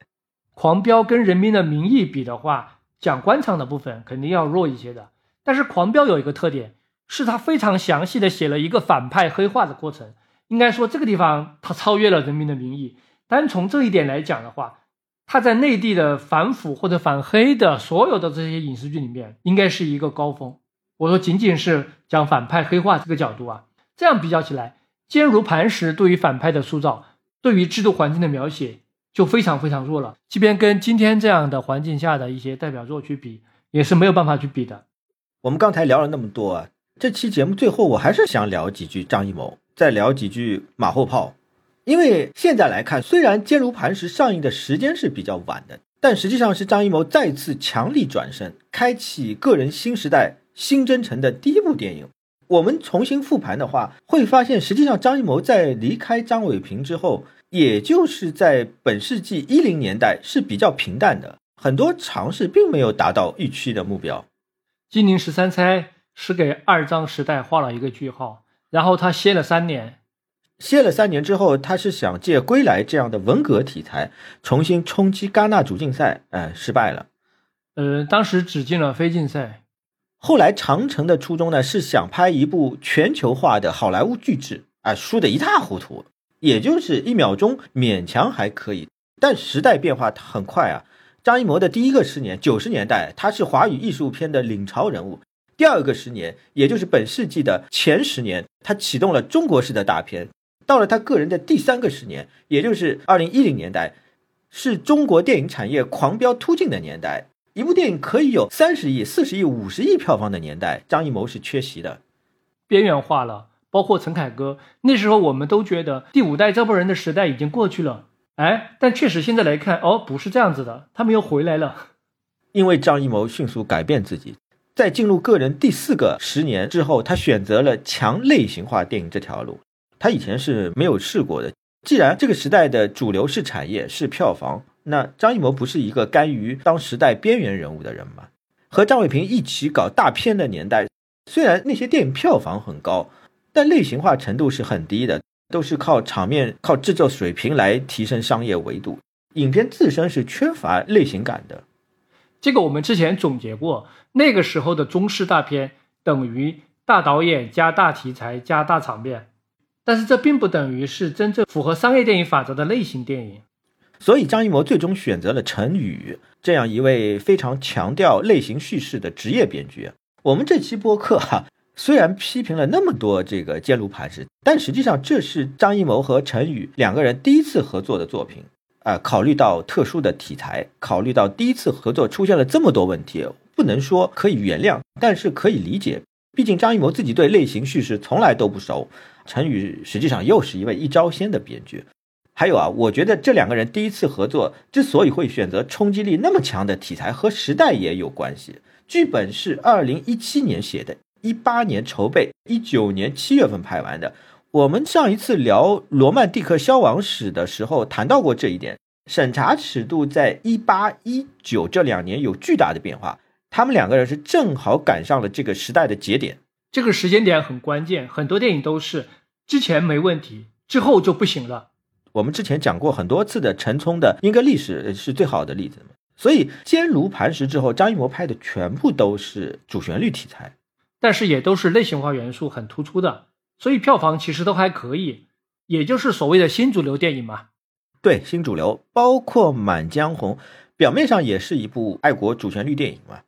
狂飙跟人民的名义比的话，讲官场的部分肯定要弱一些的。但是狂飙有一个特点，是他非常详细的写了一个反派黑化的过程。应该说这个地方他超越了人民的名义。单从这一点来讲的话，他在内地的反腐或者反黑的所有的这些影视剧里面，应该是一个高峰。我说，仅仅是讲反派黑化这个角度啊，这样比较起来，坚如磐石对于反派的塑造，对于制度环境的描写就非常非常弱了。即便跟今天这样的环境下的一些代表作去比，也是没有办法去比的。我们刚才聊了那么多，啊，这期节目最后我还是想聊几句张艺谋，再聊几句马后炮。因为现在来看，虽然坚如磐石上映的时间是比较晚的，但实际上是张艺谋再次强力转身，开启个人新时代。新征程的第一部电影，我们重新复盘的话，会发现实际上张艺谋在离开张伟平之后，也就是在本世纪一零年代是比较平淡的，很多尝试并没有达到预期的目标。金陵十三钗是给二张时代画了一个句号，然后他歇了三年，歇了三年之后，他是想借《归来》这样的文革题材重新冲击戛纳主竞赛，哎，失败了。呃，当时只进了非竞赛。后来，长城的初衷呢是想拍一部全球化的好莱坞巨制，啊，输得一塌糊涂。也就是一秒钟勉强还可以。但时代变化很快啊！张艺谋的第一个十年，九十年代，他是华语艺术片的领潮人物；第二个十年，也就是本世纪的前十年，他启动了中国式的大片。到了他个人的第三个十年，也就是二零一零年代，是中国电影产业狂飙突进的年代。一部电影可以有三十亿、四十亿、五十亿票房的年代，张艺谋是缺席的，边缘化了。包括陈凯歌，那时候我们都觉得第五代这波人的时代已经过去了。哎，但确实现在来看，哦，不是这样子的，他们又回来了。因为张艺谋迅速改变自己，在进入个人第四个十年之后，他选择了强类型化电影这条路，他以前是没有试过的。既然这个时代的主流是产业是票房，那张艺谋不是一个甘于当时代边缘人物的人吗？和张伟平一起搞大片的年代，虽然那些电影票房很高，但类型化程度是很低的。都是靠场面、靠制作水平来提升商业维度。影片自身是缺乏类型感的。这个我们之前总结过，那个时候的中式大片等于大导演加大题材加大场面，但是这并不等于是真正符合商业电影法则的类型电影。所以张艺谋最终选择了陈宇这样一位非常强调类型叙事的职业编剧。我们这期播客哈。虽然批评了那么多这个坚如磐石，但实际上这是张艺谋和陈宇两个人第一次合作的作品。啊，考虑到特殊的题材，考虑到第一次合作出现了这么多问题，不能说可以原谅，但是可以理解。毕竟张艺谋自己对类型叙事从来都不熟，陈宇实际上又是一位一招鲜的编剧。还有啊，我觉得这两个人第一次合作之所以会选择冲击力那么强的题材，和时代也有关系。剧本是二零一七年写的。一八年筹备，一九年七月份拍完的。我们上一次聊《罗曼蒂克消亡史》的时候谈到过这一点。审查尺度在一八一九这两年有巨大的变化，他们两个人是正好赶上了这个时代的节点。这个时间点很关键，很多电影都是之前没问题，之后就不行了。我们之前讲过很多次的陈冲的《英格历史》是最好的例子。所以坚如磐石之后，张艺谋拍的全部都是主旋律题材。但是也都是类型化元素很突出的，所以票房其实都还可以，也就是所谓的新主流电影嘛。对，新主流，包括《满江红》，表面上也是一部爱国主旋律电影嘛。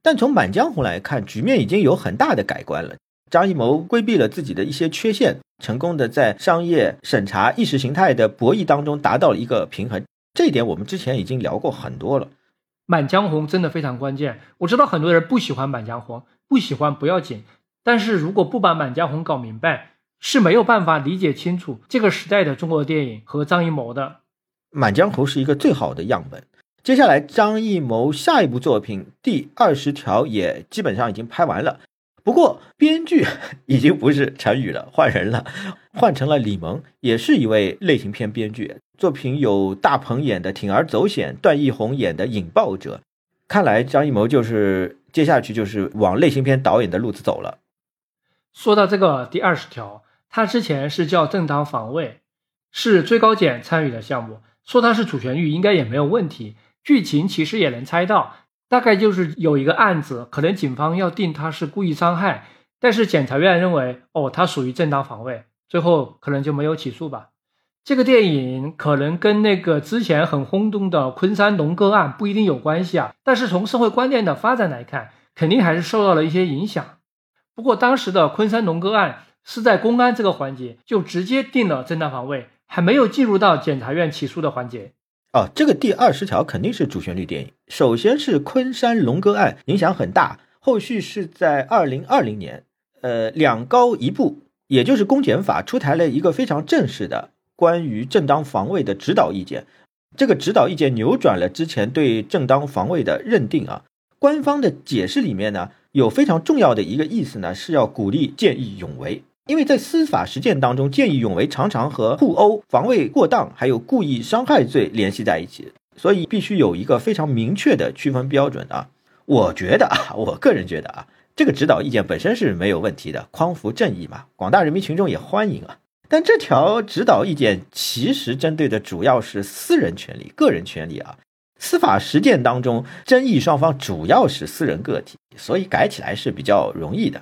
但从《满江红》来看，局面已经有很大的改观了。张艺谋规避了自己的一些缺陷，成功的在商业审查、意识形态的博弈当中达到了一个平衡。这一点我们之前已经聊过很多了。《满江红》真的非常关键，我知道很多人不喜欢《满江红》。不喜欢不要紧，但是如果不把《满江红》搞明白，是没有办法理解清楚这个时代的中国电影和张艺谋的。《满江红》是一个最好的样本。接下来，张艺谋下一部作品《第二十条》也基本上已经拍完了，不过编剧已经不是陈宇了，换人了，换成了李萌，也是一位类型片编剧。作品有大鹏演的《铤而走险》，段奕宏演的《引爆者》。看来张艺谋就是。接下去就是往类型片导演的路子走了。说到这个第二十条，他之前是叫正当防卫，是最高检参与的项目。说它是主旋律应该也没有问题。剧情其实也能猜到，大概就是有一个案子，可能警方要定他是故意伤害，但是检察院认为哦，他属于正当防卫，最后可能就没有起诉吧。这个电影可能跟那个之前很轰动的昆山龙哥案不一定有关系啊，但是从社会观念的发展来看，肯定还是受到了一些影响。不过当时的昆山龙哥案是在公安这个环节就直接定了正当防卫，还没有进入到检察院起诉的环节。哦，这个第二十条肯定是主旋律电影。首先是昆山龙哥案影响很大，后续是在二零二零年，呃，两高一部，也就是公检法出台了一个非常正式的。关于正当防卫的指导意见，这个指导意见扭转了之前对正当防卫的认定啊。官方的解释里面呢，有非常重要的一个意思呢，是要鼓励见义勇为。因为在司法实践当中，见义勇为常常和互殴、防卫过当还有故意伤害罪联系在一起，所以必须有一个非常明确的区分标准啊。我觉得啊，我个人觉得啊，这个指导意见本身是没有问题的，匡扶正义嘛，广大人民群众也欢迎啊。但这条指导意见其实针对的主要是私人权利、个人权利啊。司法实践当中，争议双方主要是私人个体，所以改起来是比较容易的。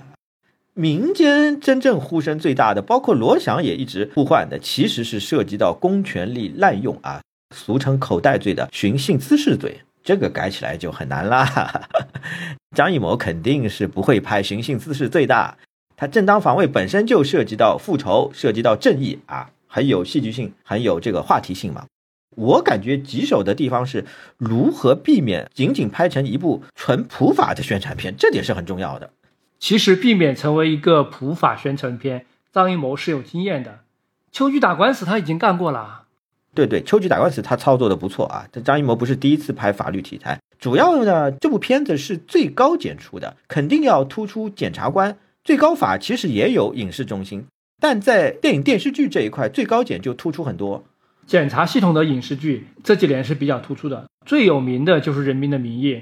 民间真正呼声最大的，包括罗翔也一直呼唤的，其实是涉及到公权力滥用啊，俗称口袋罪的寻衅滋事罪，这个改起来就很难啦。张艺谋肯定是不会拍寻衅滋事罪的，他正当防卫本身就涉及到复仇，涉及到正义啊，很有戏剧性，很有这个话题性嘛。我感觉棘手的地方是如何避免仅仅拍成一部纯普法的宣传片，这点是很重要的。其实避免成为一个普法宣传片，张艺谋是有经验的。秋菊打官司他已经干过了。对对，秋菊打官司他操作的不错啊。这张艺谋不是第一次拍法律题材，主要呢这部片子是最高检出的，肯定要突出检察官。最高法其实也有影视中心，但在电影电视剧这一块，最高检就突出很多。检察系统的影视剧这几年是比较突出的，最有名的就是《人民的名义》。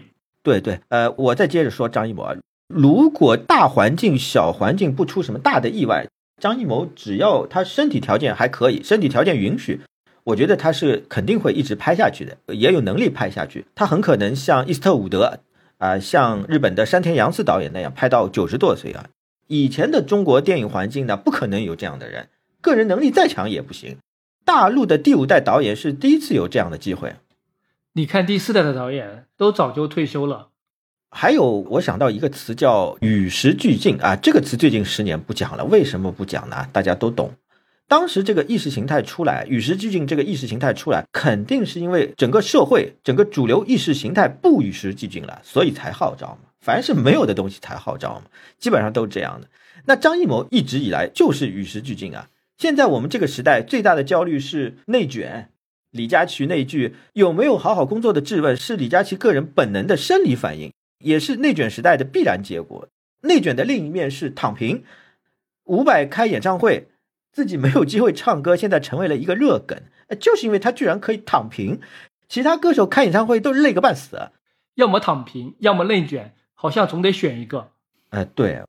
对对，呃，我再接着说张艺谋啊。如果大环境、小环境不出什么大的意外，张艺谋只要他身体条件还可以，身体条件允许，我觉得他是肯定会一直拍下去的，也有能力拍下去。他很可能像伊斯特伍德啊，像日本的山田洋次导演那样拍到九十多岁啊。以前的中国电影环境呢，不可能有这样的人，个人能力再强也不行。大陆的第五代导演是第一次有这样的机会。你看第四代的导演都早就退休了。还有，我想到一个词叫与时俱进啊，这个词最近十年不讲了，为什么不讲呢？大家都懂。当时这个意识形态出来，与时俱进这个意识形态出来，肯定是因为整个社会、整个主流意识形态不与时俱进了，所以才号召嘛。凡是没有的东西才号召嘛，基本上都是这样的。那张艺谋一直以来就是与时俱进啊。现在我们这个时代最大的焦虑是内卷。李佳琦那句有没有好好工作的质问，是李佳琦个人本能的生理反应。也是内卷时代的必然结果。内卷的另一面是躺平。伍佰开演唱会，自己没有机会唱歌，现在成为了一个热梗，就是因为他居然可以躺平。其他歌手开演唱会都累个半死，要么躺平，要么内卷，好像总得选一个。哎，对。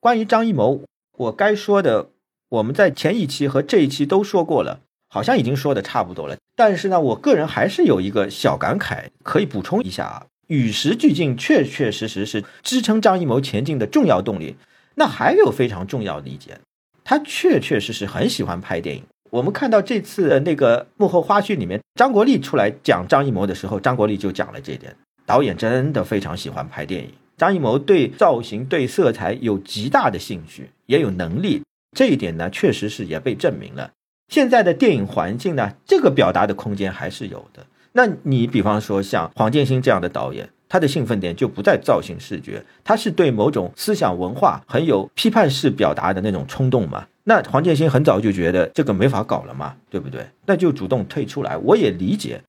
关于张艺谋，我该说的，我们在前一期和这一期都说过了，好像已经说的差不多了。但是呢，我个人还是有一个小感慨，可以补充一下啊。与时俱进，确确实实是支撑张艺谋前进的重要动力。那还有非常重要的一点，他确确实实很喜欢拍电影。我们看到这次那个幕后花絮里面，张国立出来讲张艺谋的时候，张国立就讲了这点：导演真的非常喜欢拍电影。张艺谋对造型、对色彩有极大的兴趣，也有能力。这一点呢，确实是也被证明了。现在的电影环境呢，这个表达的空间还是有的。那你比方说像黄建新这样的导演，他的兴奋点就不在造型视觉，他是对某种思想文化很有批判式表达的那种冲动嘛？那黄建新很早就觉得这个没法搞了嘛，对不对？那就主动退出来。我也理解，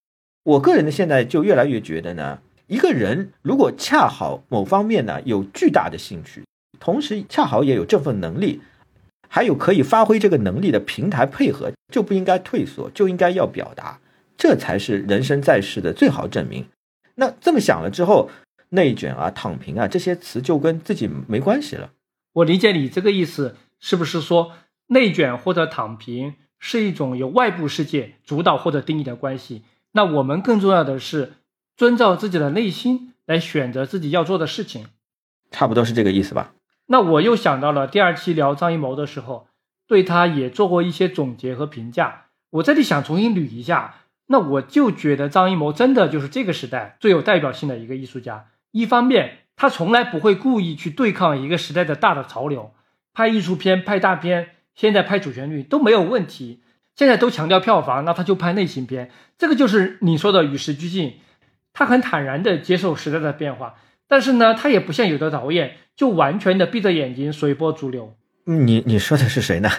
我个人呢现在就越来越觉得呢，一个人如果恰好某方面呢有巨大的兴趣，同时恰好也有这份能力，还有可以发挥这个能力的平台配合，就不应该退缩，就应该要表达。这才是人生在世的最好证明。那这么想了之后，内卷啊、躺平啊这些词就跟自己没关系了。我理解你这个意思，是不是说内卷或者躺平是一种由外部世界主导或者定义的关系？那我们更重要的是遵照自己的内心来选择自己要做的事情。差不多是这个意思吧？那我又想到了第二期聊张艺谋的时候，对他也做过一些总结和评价。我这里想重新捋一下。那我就觉得张艺谋真的就是这个时代最有代表性的一个艺术家。一方面，他从来不会故意去对抗一个时代的大的潮流，拍艺术片、拍大片，现在拍主旋律都没有问题。现在都强调票房，那他就拍类型片，这个就是你说的与时俱进。他很坦然地接受时代的变化，但是呢，他也不像有的导演就完全的闭着眼睛随波逐流。你你说的是谁呢？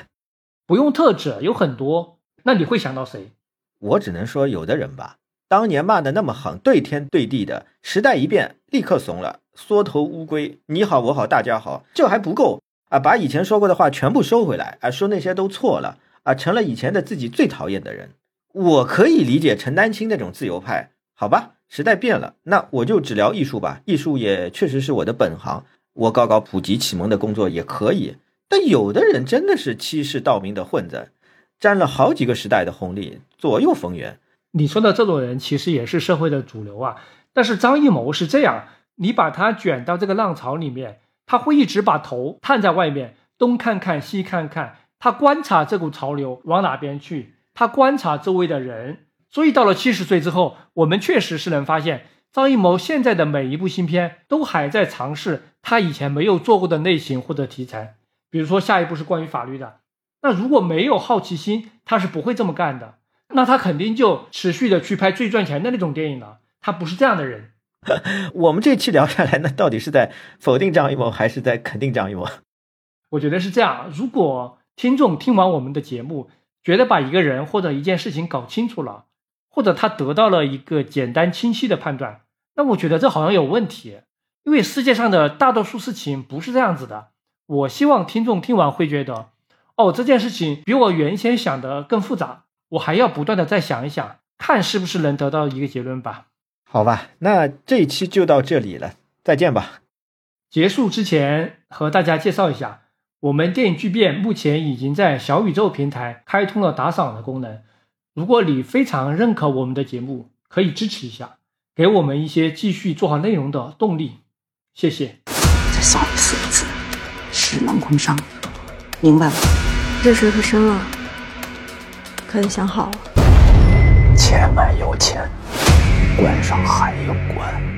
不用特指，有很多。那你会想到谁？我只能说，有的人吧，当年骂的那么狠，对天对地的，时代一变，立刻怂了，缩头乌龟，你好我好大家好，这还不够啊，把以前说过的话全部收回来啊，说那些都错了啊，成了以前的自己最讨厌的人。我可以理解陈丹青那种自由派，好吧，时代变了，那我就只聊艺术吧，艺术也确实是我的本行，我搞搞普及启蒙的工作也可以。但有的人真的是欺世盗名的混子。占了好几个时代的红利，左右逢源。你说的这种人其实也是社会的主流啊。但是张艺谋是这样，你把他卷到这个浪潮里面，他会一直把头探在外面，东看看西看看，他观察这股潮流往哪边去，他观察周围的人。所以到了七十岁之后，我们确实是能发现，张艺谋现在的每一部新片都还在尝试他以前没有做过的类型或者题材。比如说下一步是关于法律的，那如果没有好奇心，他是不会这么干的。那他肯定就持续的去拍最赚钱的那种电影了。他不是这样的人。我们这期聊下来，那到底是在否定张艺谋，还是在肯定张艺谋？我觉得是这样。如果听众听完我们的节目，觉得把一个人或者一件事情搞清楚了，或者他得到了一个简单清晰的判断，那我觉得这好像有问题。因为世界上的大多数事情不是这样子的。我希望听众听完会觉得，哦，这件事情比我原先想的更复杂，我还要不断的再想一想，看是不是能得到一个结论吧。好吧，那这一期就到这里了，再见吧。结束之前和大家介绍一下，我们电影巨变目前已经在小宇宙平台开通了打赏的功能。如果你非常认可我们的节目，可以支持一下，给我们一些继续做好内容的动力。谢谢。再送你四个字：是能工商，明白吗？这水可深了，可得想好了。钱买有钱。关上还有关。